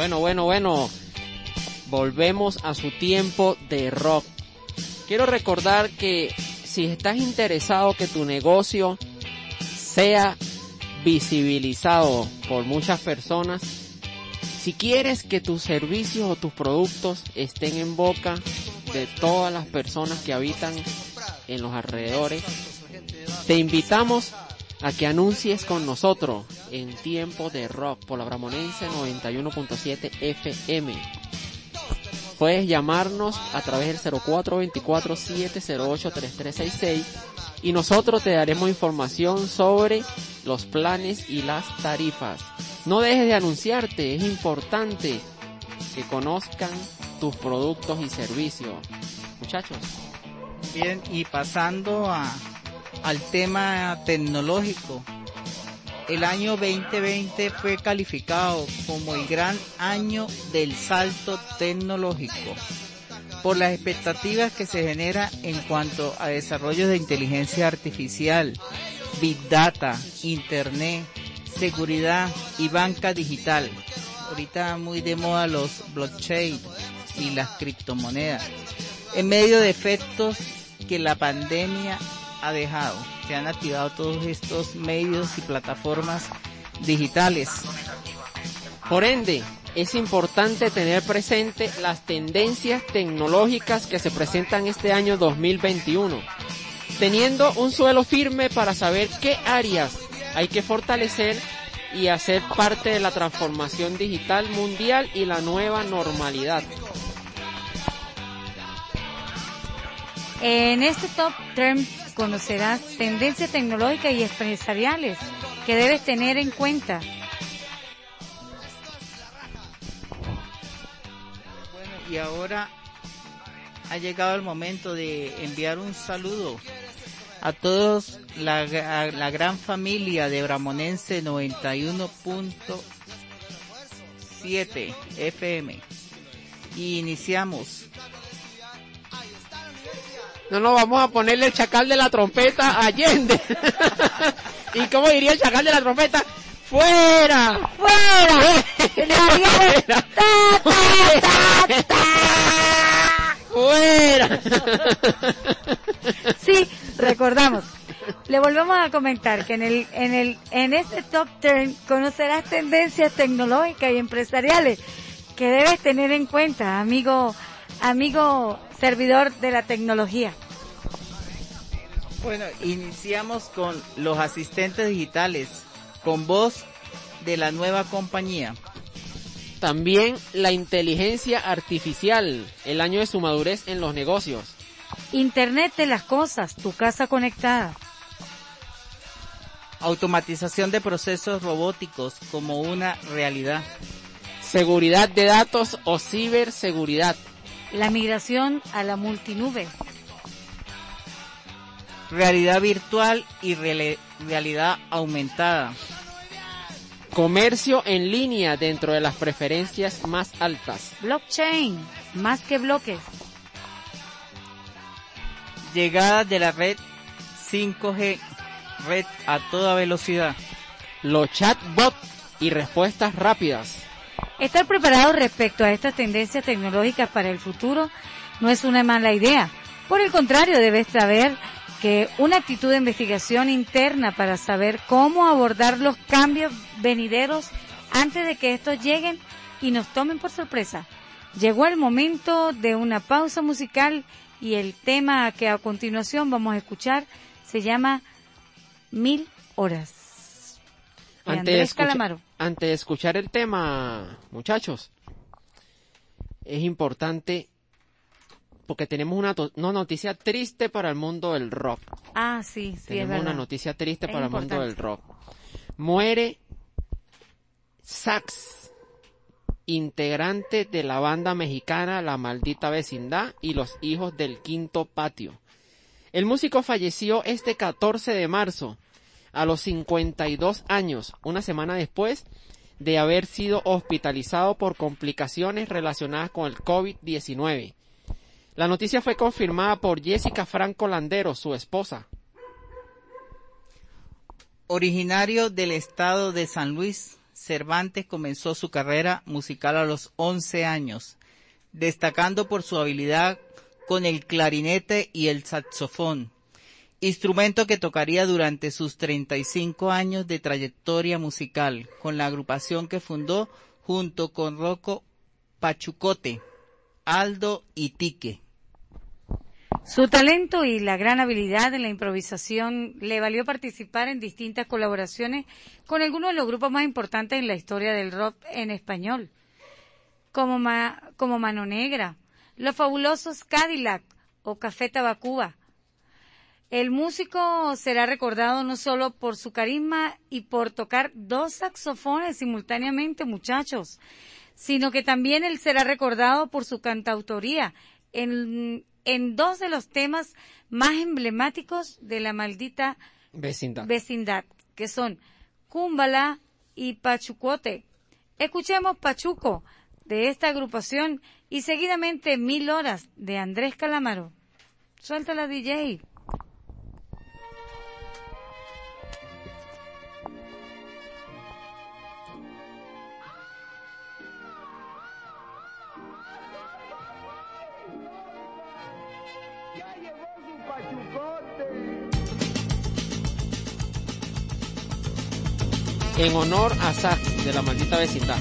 Bueno, bueno, bueno. Volvemos a su tiempo de rock. Quiero recordar que si estás interesado que tu negocio sea visibilizado por muchas personas, si quieres que tus servicios o tus productos estén en boca de todas las personas que habitan en los alrededores, te invitamos a que anuncies con nosotros en tiempo de rock por la Bramonense 91.7 FM. Puedes llamarnos a través del 0424-708-3366 y nosotros te daremos información sobre los planes y las tarifas. No dejes de anunciarte, es importante que conozcan tus productos y servicios. Muchachos. Bien, y pasando al tema tecnológico, el año 2020 fue calificado como el gran año del salto tecnológico por las expectativas que se genera en cuanto a desarrollo de inteligencia artificial, big data, internet, seguridad y banca digital. Ahorita muy de moda los blockchain y las criptomonedas. En medio de efectos que la pandemia ha dejado, se han activado todos estos medios y plataformas digitales. Por ende, es importante tener presente las tendencias tecnológicas que se presentan este año 2021, teniendo un suelo firme para saber qué áreas hay que fortalecer y hacer parte de la transformación digital mundial y la nueva normalidad. En este top term conocerás tendencias tecnológicas y empresariales que debes tener en cuenta. Bueno, y ahora ha llegado el momento de enviar un saludo a todos la, la gran familia de Bramonense 91.7 FM. Y iniciamos. No nos vamos a ponerle el chacal de la trompeta a Allende. ¿Y cómo diría el chacal de la trompeta? ¡Fuera! ¡Fuera! ¡Fuera! ¡Fuera! Sí, recordamos. Le volvemos a comentar que en el, en el, en este top ten conocerás tendencias tecnológicas y empresariales que debes tener en cuenta, amigo, amigo servidor de la tecnología. Bueno, iniciamos con los asistentes digitales, con voz de la nueva compañía. También la inteligencia artificial, el año de su madurez en los negocios. Internet de las cosas, tu casa conectada. Automatización de procesos robóticos como una realidad. Seguridad de datos o ciberseguridad. La migración a la multinube. Realidad virtual y realidad aumentada. Comercio en línea dentro de las preferencias más altas. Blockchain, más que bloques. Llegada de la red 5G, red a toda velocidad. Los chatbots y respuestas rápidas. Estar preparado respecto a estas tendencias tecnológicas para el futuro no es una mala idea. Por el contrario, debes saber que una actitud de investigación interna para saber cómo abordar los cambios venideros antes de que estos lleguen y nos tomen por sorpresa. Llegó el momento de una pausa musical y el tema que a continuación vamos a escuchar se llama Mil Horas. De Antes Andrés escucha- Calamaro. Antes de escuchar el tema, muchachos, es importante porque tenemos una, noticia triste para el mundo del rock. Ah, sí, sí, es tenemos verdad. una noticia triste Es para el mundo del rock. Muere Sax, integrante de la banda mexicana La Maldita Vecindad y Los Hijos del Quinto Patio. El músico falleció este 14 de marzo, a los 52 años, una semana después de haber sido hospitalizado por complicaciones relacionadas con el COVID-19. La noticia fue confirmada por Jessica Franco Landero, su esposa. Originario del estado de San Luis, Cervantes comenzó su carrera musical a los 11 años, destacando por su habilidad con el clarinete y el saxofón, instrumento que tocaría durante sus 35 años de trayectoria musical con la agrupación que fundó junto con Rocco Pachucote, Aldo y Tique. Su talento y la gran habilidad en la improvisación le valió participar en distintas colaboraciones con algunos de los grupos más importantes en la historia del rock en español, como, Ma- como Mano Negra, los fabulosos Cadillac o Café Tabacuba. El músico será recordado no solo por su carisma y por tocar dos saxofones simultáneamente, muchachos, sino que también él será recordado por su cantautoría en, en dos de los temas más emblemáticos de la maldita Vecindad. vecindad, que son Cúmbala y Pachucote. Escuchemos Pachuco de esta agrupación y seguidamente Mil Horas de Andrés Calamaro. Suéltala DJ. En honor a Sax de la maldita vecindad.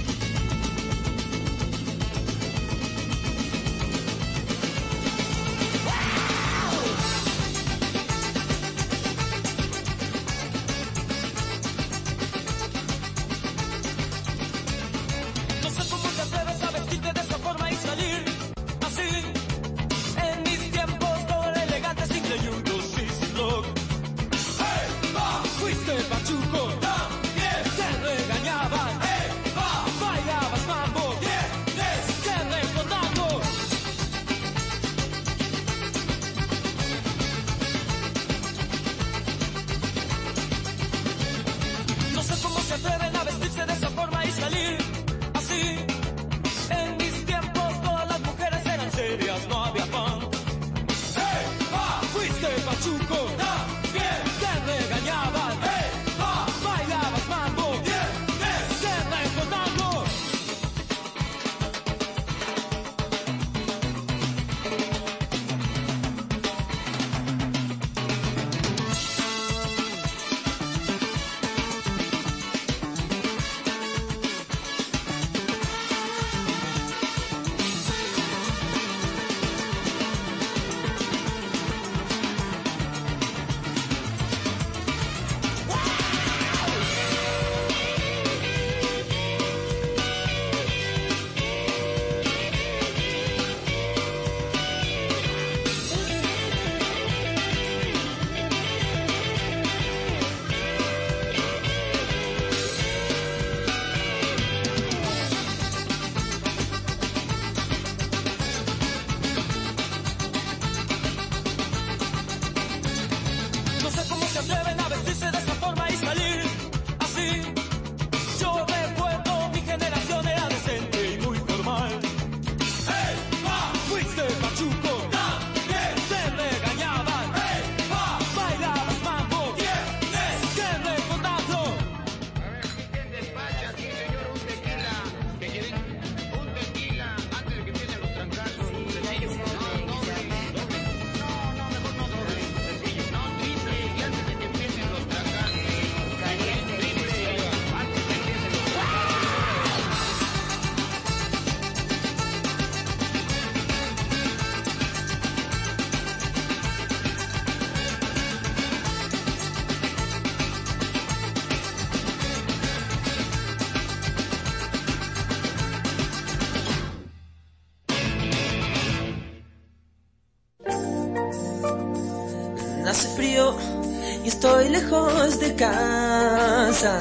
Lejos de casa.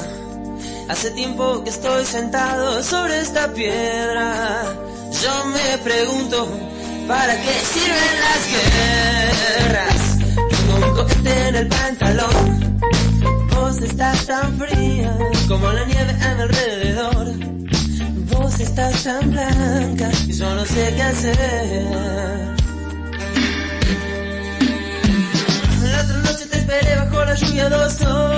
Hace tiempo que estoy sentado sobre esta piedra. Yo me pregunto, ¿para qué sirven las guerras? Tengo un cohete en el pantalón. Vos estás tan fría como la nieve a mi alrededor. Vos estás tan blanca y yo no sé qué hacer. Esperé bajo la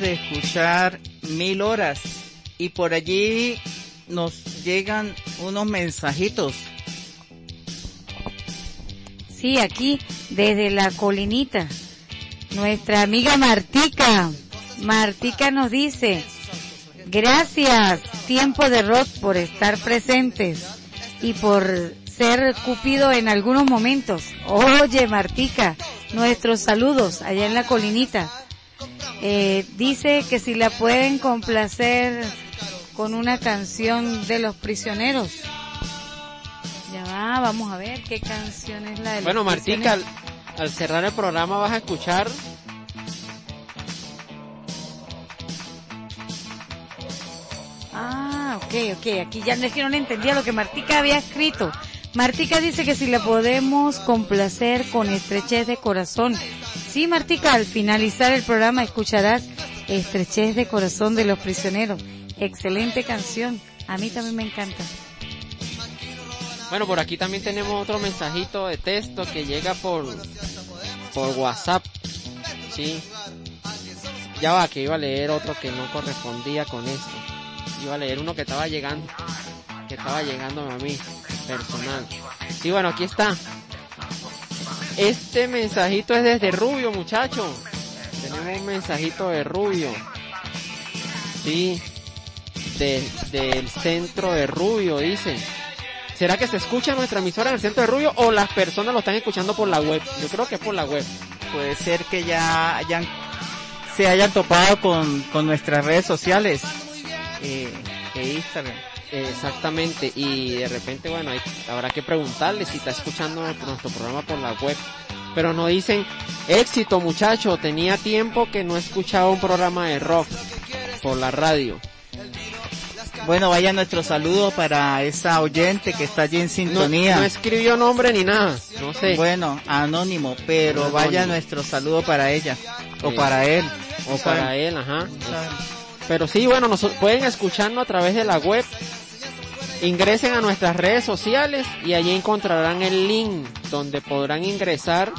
de escuchar Mil Horas y por allí nos llegan unos mensajitos. Sí, aquí, desde la colinita. Nuestra amiga Martica. Martica nos dice, gracias, tiempo de rock, por estar presentes y por ser Cupido en algunos momentos. Oye, Martica, nuestros saludos allá en la colinita. Eh, dice que si la pueden complacer con una canción de los prisioneros. Ya va, vamos a ver qué canción es la de los Bueno, Martica, prisioneros. al, al cerrar el programa vas a escuchar Ah, ok, ok. Aquí ya no es que no le entendía lo que Martica había escrito. Martica dice que si la podemos complacer con estrechez de corazón. Sí, Martica, al finalizar el programa escucharás Estrechez de corazón de los prisioneros. Excelente canción. A mí también me encanta. Bueno, por aquí también tenemos otro mensajito de texto que llega por por WhatsApp. Sí. Ya va, que iba a leer otro que no correspondía con esto. Iba a leer uno que estaba llegando, que estaba llegando a mí, personal. Y bueno, aquí está. Este mensajito es desde Rubio, muchacho. Tenemos un mensajito de Rubio. Sí. De- del centro de Rubio, dice. ¿Será que se escucha nuestra emisora en el centro de Rubio o las personas lo están escuchando por la web? Yo creo que es por la web. Puede ser que ya hayan, se hayan topado con, con nuestras redes sociales eh, e Instagram. Exactamente, y de repente, bueno, hay- habrá que preguntarle si está escuchando nuestro programa por la web. Pero nos dicen, éxito muchacho, tenía tiempo que no escuchaba un programa de rock por la radio. Bueno, vaya nuestro saludo para esa oyente que está allí en sintonía. no escribió nombre ni nada, no sé. Bueno, anónimo, pero Anónimo. vaya nuestro saludo para ella o Sí. para él. o para él, ajá. Pero sí, bueno, nos pueden escucharnos a través de la web. Ingresen a nuestras redes sociales y allí encontrarán el link donde podrán ingresar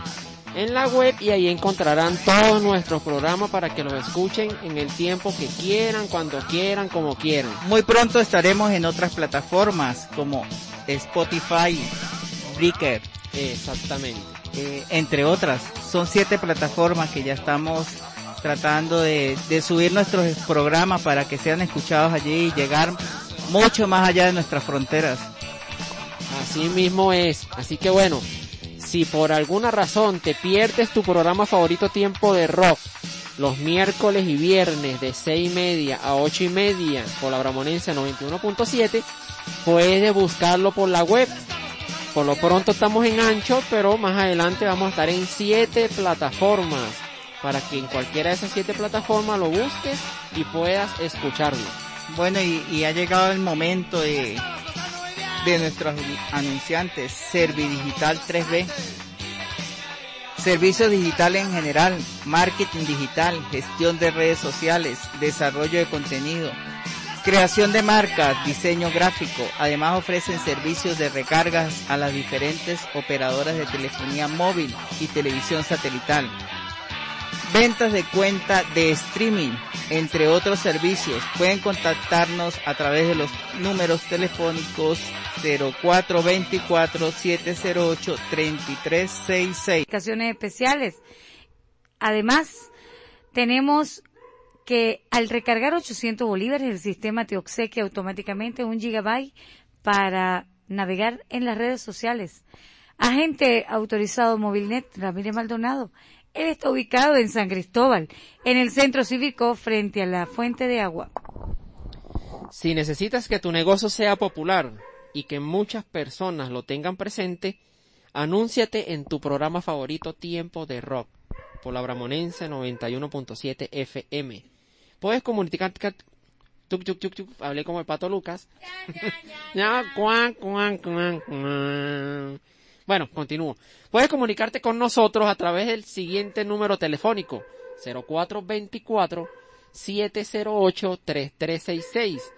en la web y ahí encontrarán todos nuestros programas para que los escuchen en el tiempo que quieran, cuando quieran, como quieran. Muy pronto estaremos en otras plataformas como Spotify, Breaker, Exactamente. eh, entre otras. Son siete plataformas que ya estamos tratando de, de subir nuestros programas para que sean escuchados allí y llegar mucho más allá de nuestras fronteras. Así mismo es. Así que bueno, si por alguna razón te pierdes tu programa favorito Tiempo de Rock, los miércoles y viernes de seis y media a ocho y media por la Bramonense 91.7, puedes buscarlo por la web. Por lo pronto estamos en ancho, pero más adelante vamos a estar en siete plataformas para que en cualquiera de esas siete plataformas lo busques y puedas escucharlo. Bueno, y, ha llegado el momento de, de nuestros anunciantes, Servidigital 3B. Servicios digitales en general, marketing digital, gestión de redes sociales, desarrollo de contenido, creación de marcas, diseño gráfico. Además ofrecen servicios de recargas a las diferentes operadoras de telefonía móvil y televisión satelital. Ventas de cuenta de streaming, entre otros servicios. Pueden contactarnos a través de los números telefónicos 0424-708-3366. Ocasiones especiales. Además, tenemos que al recargar 800 bolívares el sistema te obsequia automáticamente un gigabyte para navegar en las redes sociales. Agente autorizado Movilnet Ramírez Maldonado. Él está ubicado en San Cristóbal, en el centro cívico frente a la fuente de agua. Si necesitas que tu negocio sea popular y que muchas personas lo tengan presente, anúnciate en tu programa favorito Tiempo de Rock por la Bramonense 91.7 FM. Puedes comunicarte tuc, tuc, tuc, hablé como el pato Lucas. Ya, cuan, cuan, cuan, cuan. Bueno, continúo. Puedes comunicarte con nosotros a través del siguiente número telefónico 0424 708 3366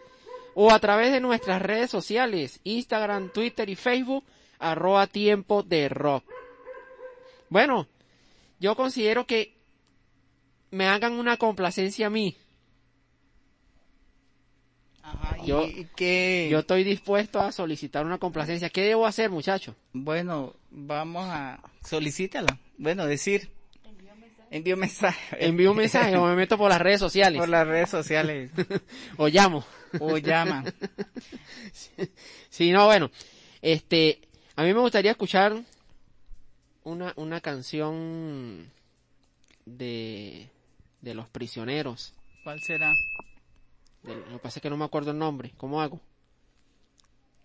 o a través de nuestras redes sociales, Instagram, Twitter y Facebook, arroba tiempo de rock. Bueno, yo considero que me hagan una complacencia a mí. Ajá, y Yo- Yo estoy dispuesto a solicitar una complacencia. ¿Qué debo hacer, muchacho? bueno, vamos a, solicítala. Bueno, decir, envío mensaje. Envío un mensaje o me meto por las redes sociales. por las redes sociales O llamo. o llama. Sí, no, bueno. Este, a mí me gustaría escuchar una, una canción de, de los prisioneros. ¿Cuál será? De- lo que pasa es que no me acuerdo el nombre. ¿Cómo hago?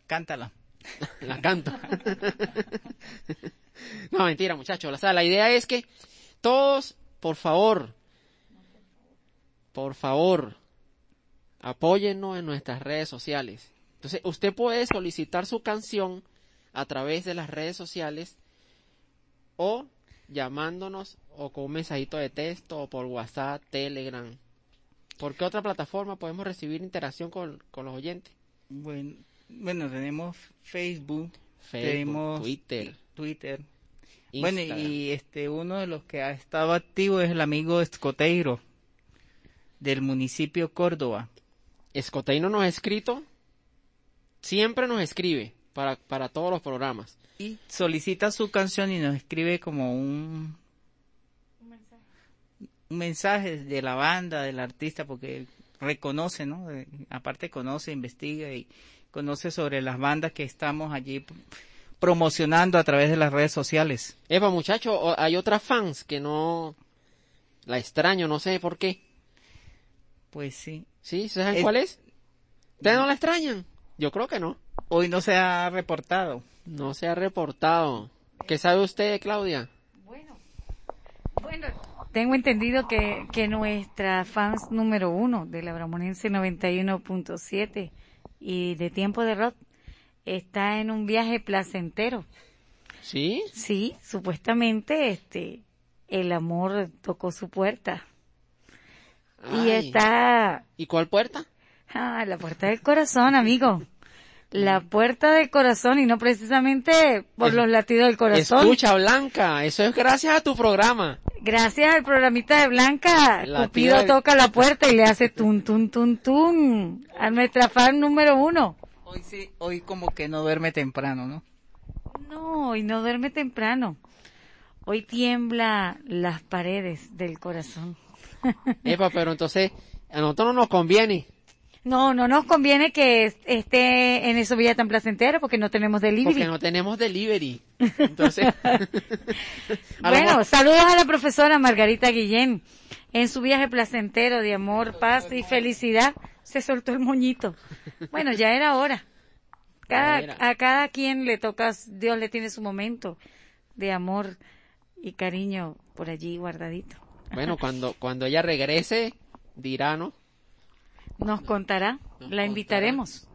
Cántala. La canto. no, mentira, muchachos. O sea, la idea es que todos, por favor, por favor, apóyennos en nuestras redes sociales. Entonces, usted puede solicitar su canción a través de las redes sociales o llamándonos o con un mensajito de texto o por WhatsApp, Telegram. ¿Por qué otra plataforma podemos recibir interacción con, con los oyentes? Bueno, bueno, tenemos Facebook, Facebook, tenemos Twitter, Twitter. Bueno, Instagram. y este uno de los que ha estado activo es el amigo Escoteiro del municipio Córdoba. Escoteino nos ha escrito, siempre nos escribe para, para todos los programas. Y solicita su canción y nos escribe como un un mensaje de la banda, del artista, porque reconoce, ¿no? Aparte conoce, investiga y conoce sobre las bandas que estamos allí promocionando a través de las redes sociales. Eva, muchacho, hay otras fans que no la extraño, no sé por qué. Pues sí. ¿Sí? ¿Saben Es- cuál es? ¿Ustedes no la extrañan? Yo creo que no. Hoy no se ha reportado. No se ha reportado. ¿Qué sabe usted, Claudia? Bueno, bueno, tengo entendido que, que nuestra fans número uno de la Bramonense 91.7 y de Tiempo de Rock está en un viaje placentero. ¿Sí? Sí, supuestamente este el amor tocó su puerta y está ¿Y cuál puerta? ah, la puerta del corazón, amigo. La puerta del corazón y no precisamente por Es- los latidos del corazón. Escucha, Blanca, eso es gracias a tu programa. Gracias al programita de Blanca, La Cupido de- toca la puerta y le hace tun tun tun tun a nuestra fan número uno. Hoy sí, hoy como que no duerme temprano, ¿no? No, y no duerme temprano. Hoy tiembla las paredes del corazón. Eva, pero entonces a nosotros no nos conviene. No, no nos conviene que es- esté en eso Villa tan placentera porque no tenemos delivery. Porque no tenemos delivery. Entonces, lo Bueno, saludos a la profesora Margarita Guillén. En su viaje placentero de amor, paz y felicidad, se soltó el moñito. Bueno, ya era hora. Cada, era. a cada quien le toca, Dios le tiene su momento de amor y cariño por allí guardadito. bueno, cuando, cuando ella regrese, dirá, ¿no? Nos contará, Nos la invitaremos.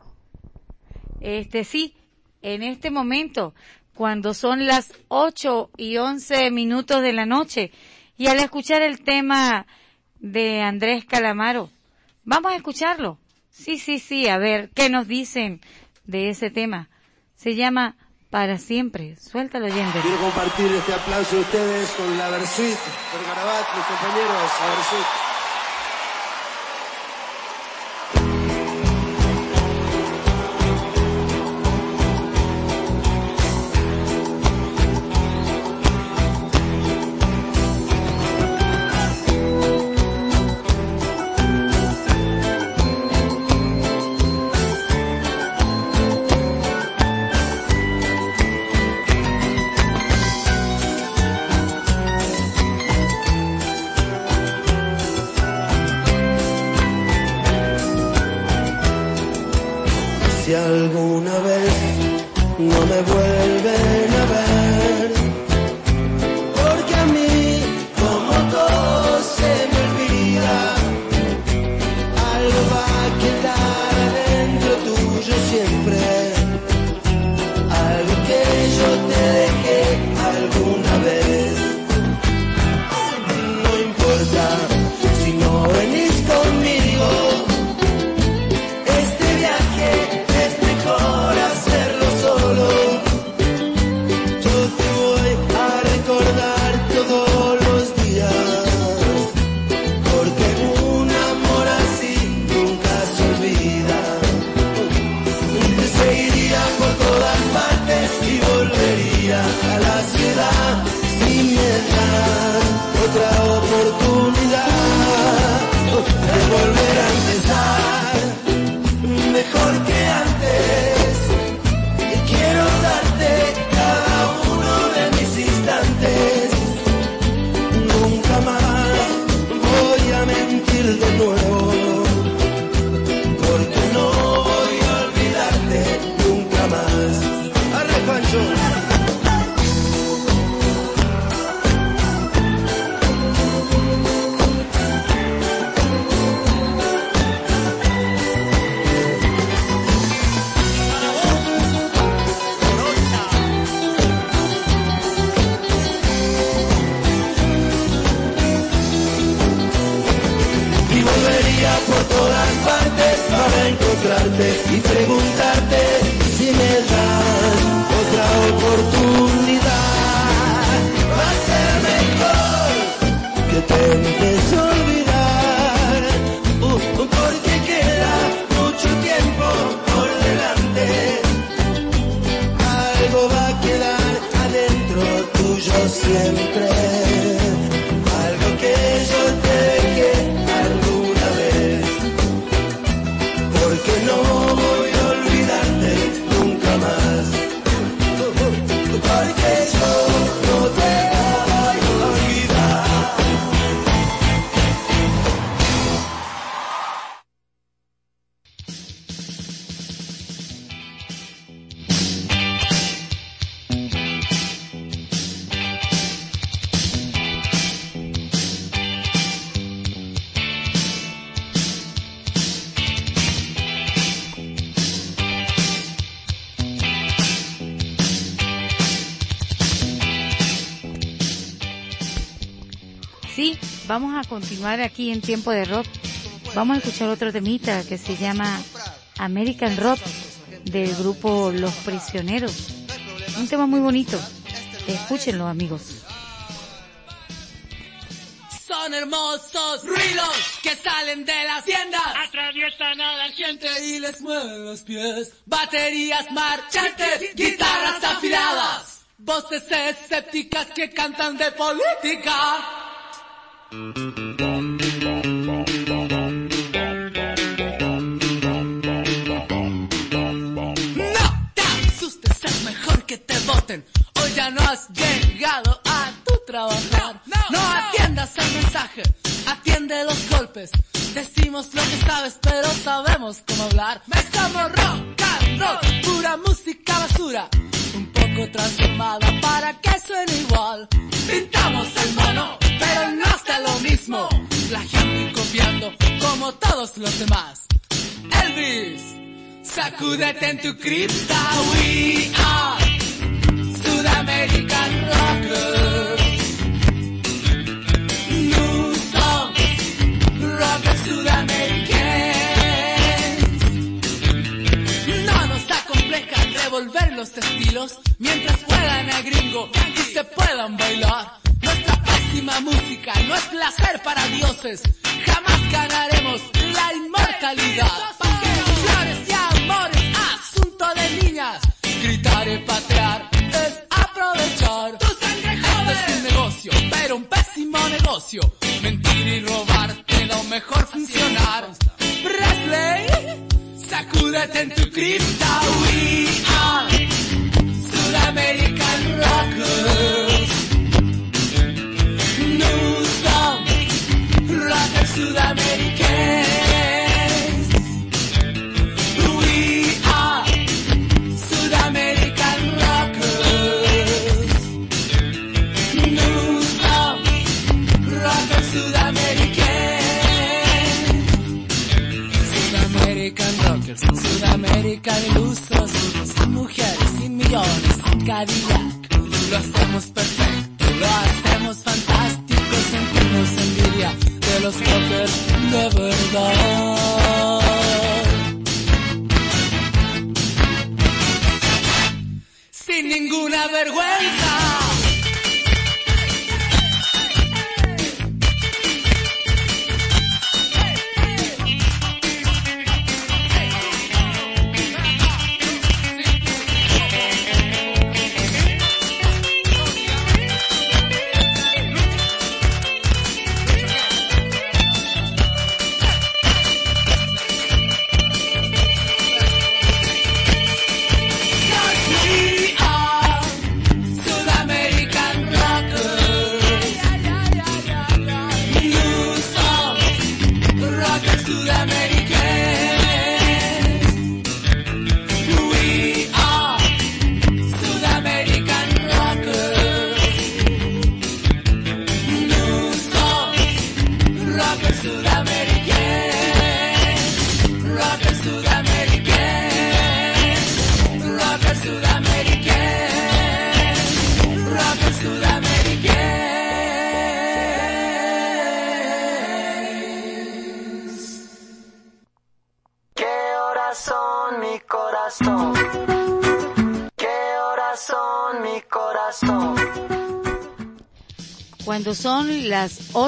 Este sí, en este momento, cuando son las 8 y 11 minutos de la noche, y al escuchar el tema de Andrés Calamaro, vamos a escucharlo. Sí, sí, sí, a ver, ¿qué nos dicen de ese tema? Se llama Para Siempre. Suéltalo, Yender. Quiero compartir este aplauso de ustedes con la Versuit, por Garabat, mis compañeros, la Versuit. Vamos a continuar aquí en tiempo de rock. Vamos a escuchar otro temita que se llama American Rock del grupo Los Prisioneros. Un tema muy bonito. Escúchenlo, amigos. Son hermosos ruidos que salen de las tiendas. Atraviesan a la gente y les mueven los pies. Baterías marchantes, guitarras afiladas. Voces escépticas que cantan de política. No te asustes, es mejor que te voten. Hoy ya no has llegado a tu trabajar. No, atiendas el mensaje, atiende los golpes. Decimos lo que sabes, pero sabemos cómo hablar. Estamos rock and pura música basura. Un poco transformada para que mismo. Plagiando y copiando como todos los demás. Elvis, sacúdete en tu cripta. We are Sudamerican Rockers. New songs, rockers sudamericanos. No nos acompleja revolver los estilos mientras juegan a gringo y se puedan bailar. Pésima música no es placer para dioses. Jamás ganaremos la inmortalidad.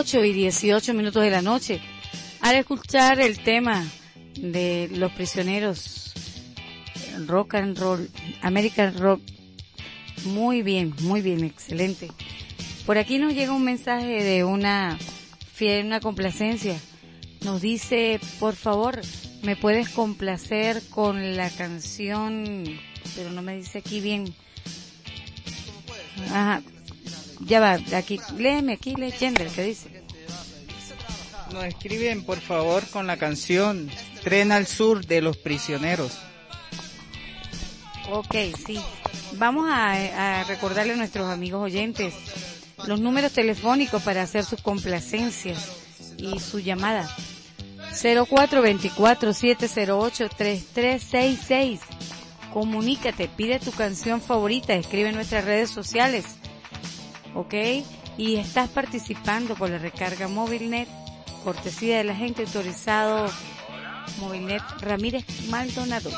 8 y 18 minutos de la noche, al escuchar el tema de los prisioneros rock and roll, American rock, muy bien, muy bien, excelente. Por aquí nos llega un mensaje de una fiel, una complacencia. Nos dice, por favor, me puedes complacer con la canción, pero no me dice aquí bien. Ajá, ya va, aquí, léeme aquí, leyenda, ¿qué dice? Nos escriben por favor con la canción Tren al Sur de los Prisioneros. Ok, sí. Vamos a, recordarle a nuestros amigos oyentes los números telefónicos para hacer sus complacencias y su llamada. 0424-708-3366. Comunícate, pide tu canción favorita, escribe en nuestras redes sociales. ¿Ok? Y estás participando por la recarga MobileNet, cortesía del agente autorizado MobileNet Ramírez Maldonado.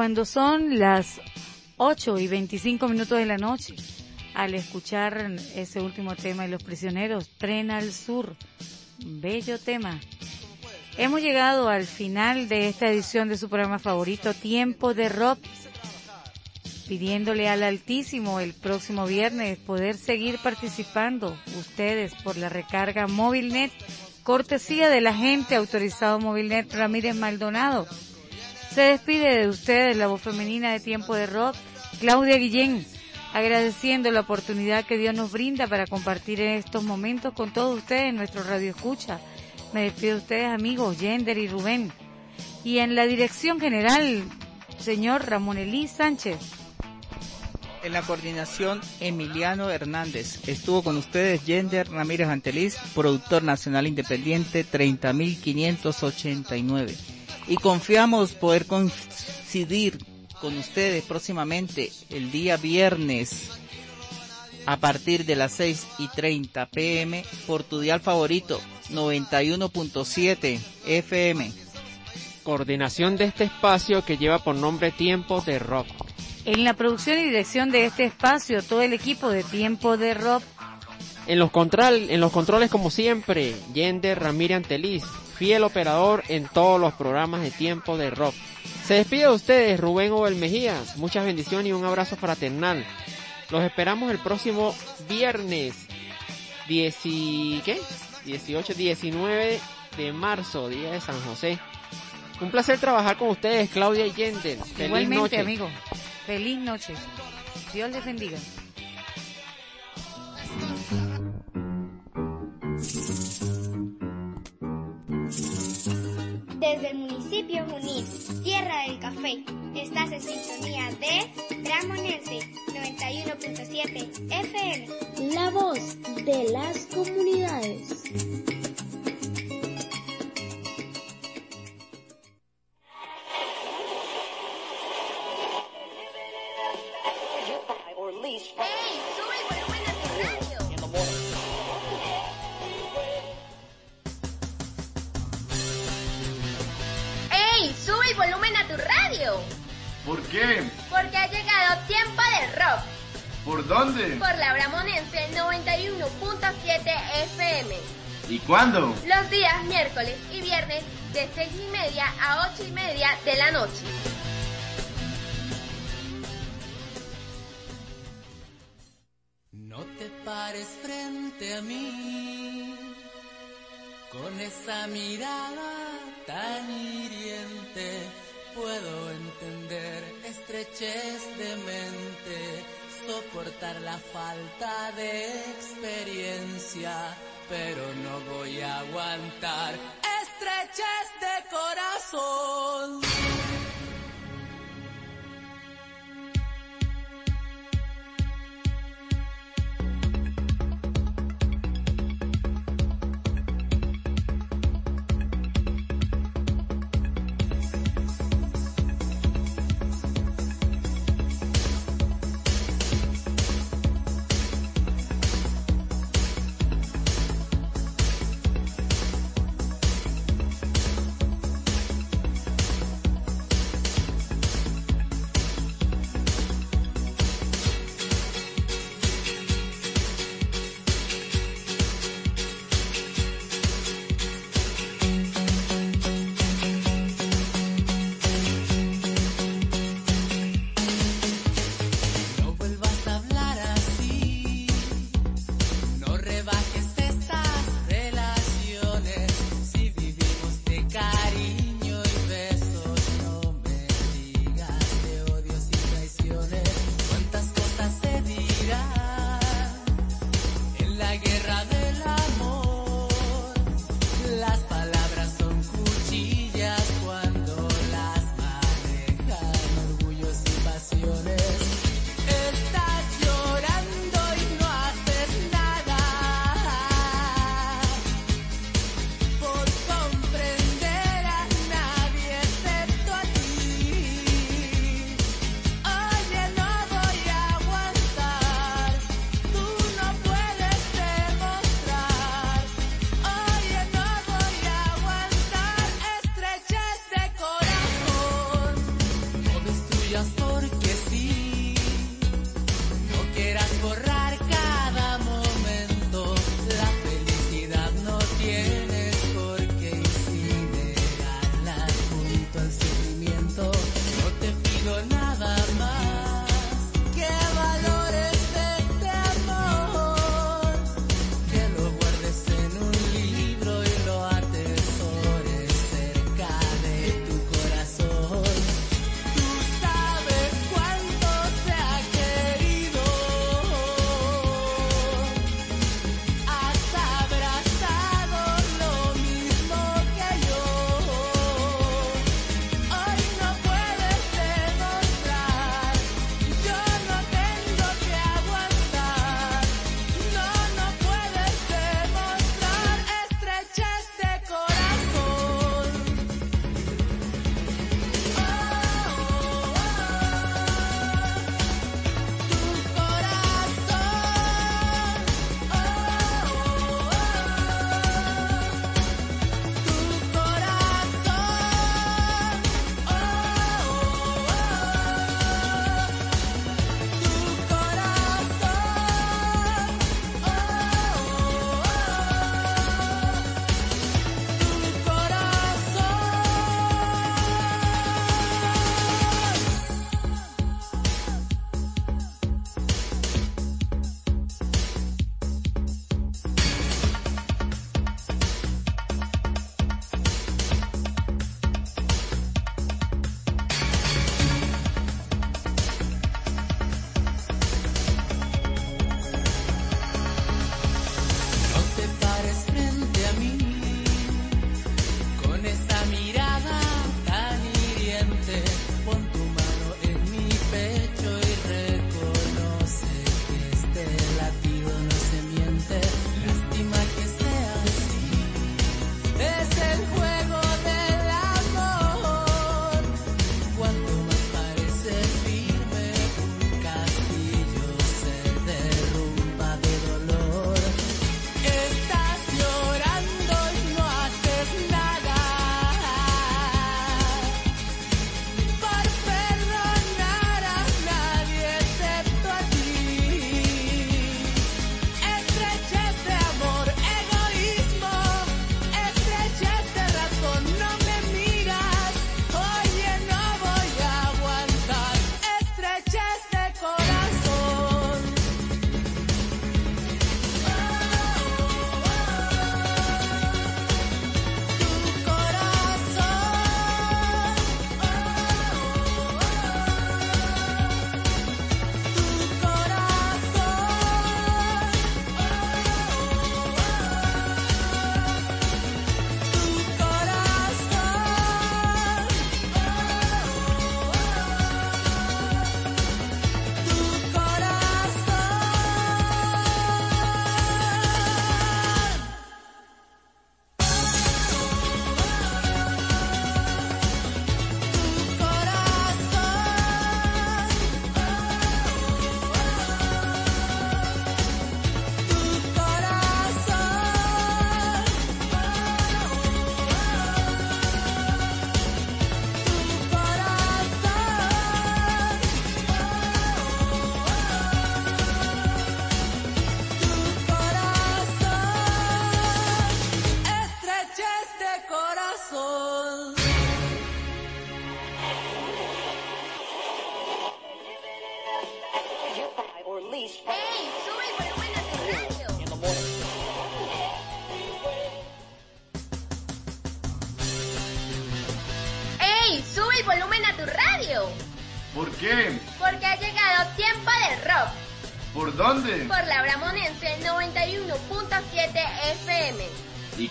Cuando son las 8 y 25 minutos de la noche, al escuchar ese último tema de los prisioneros, Tren al Sur, bello tema. Hemos llegado al final de esta edición de su programa favorito, Tiempo de Rock, pidiéndole al Altísimo el próximo viernes poder seguir participando ustedes por la recarga MóvilNet, cortesía del agente autorizado MóvilNet Ramírez Maldonado. Se despide de ustedes la voz femenina de Tiempo de Rock, Claudia Guillén, agradeciendo la oportunidad que Dios nos brinda para compartir en estos momentos con todos ustedes en nuestro Radio Escucha. Me despido de ustedes amigos, Yender y Rubén. Y en la dirección general, señor Ramón Elí Sánchez. En la coordinación, Emiliano Hernández. Estuvo con ustedes Yender Ramírez Anteliz, productor nacional independiente 30.589. Y confiamos poder coincidir con ustedes próximamente el día viernes a partir de las 6 y 30 pm por tu dial favorito 91.7 FM. Coordinación de este espacio que lleva por nombre Tiempo de Rock. En la producción y dirección de este espacio, todo el equipo de Tiempo de Rock. En los, control, en los controles, como siempre, Yender Ramírez Anteliz, fiel operador en todos los programas de tiempo de rock. Se despide de ustedes, Rubén Obel Mejías. Muchas bendiciones y un abrazo fraternal. Los esperamos el próximo viernes 10 y- ¿qué? 18, 19 de marzo, día de San José. Un placer trabajar con ustedes, Claudia y Yender. Feliz Igualmente, noche. amigo. Feliz noche. Dios les bendiga. Desde el municipio Junín, Tierra del Café, estás en sintonía de Dramonense 91.7 FM. La voz de las comunidades. Cuándo? Los días miércoles y viernes de 6 y media a 8 y media de la noche. No te pares frente a mí con esa mirada tan hiriente. Puedo entender estrechez de mente, soportar la falta de experiencia, pero no voy a aguantar estrechez de corazón.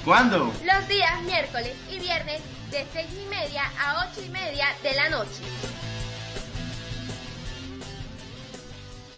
Cuándo?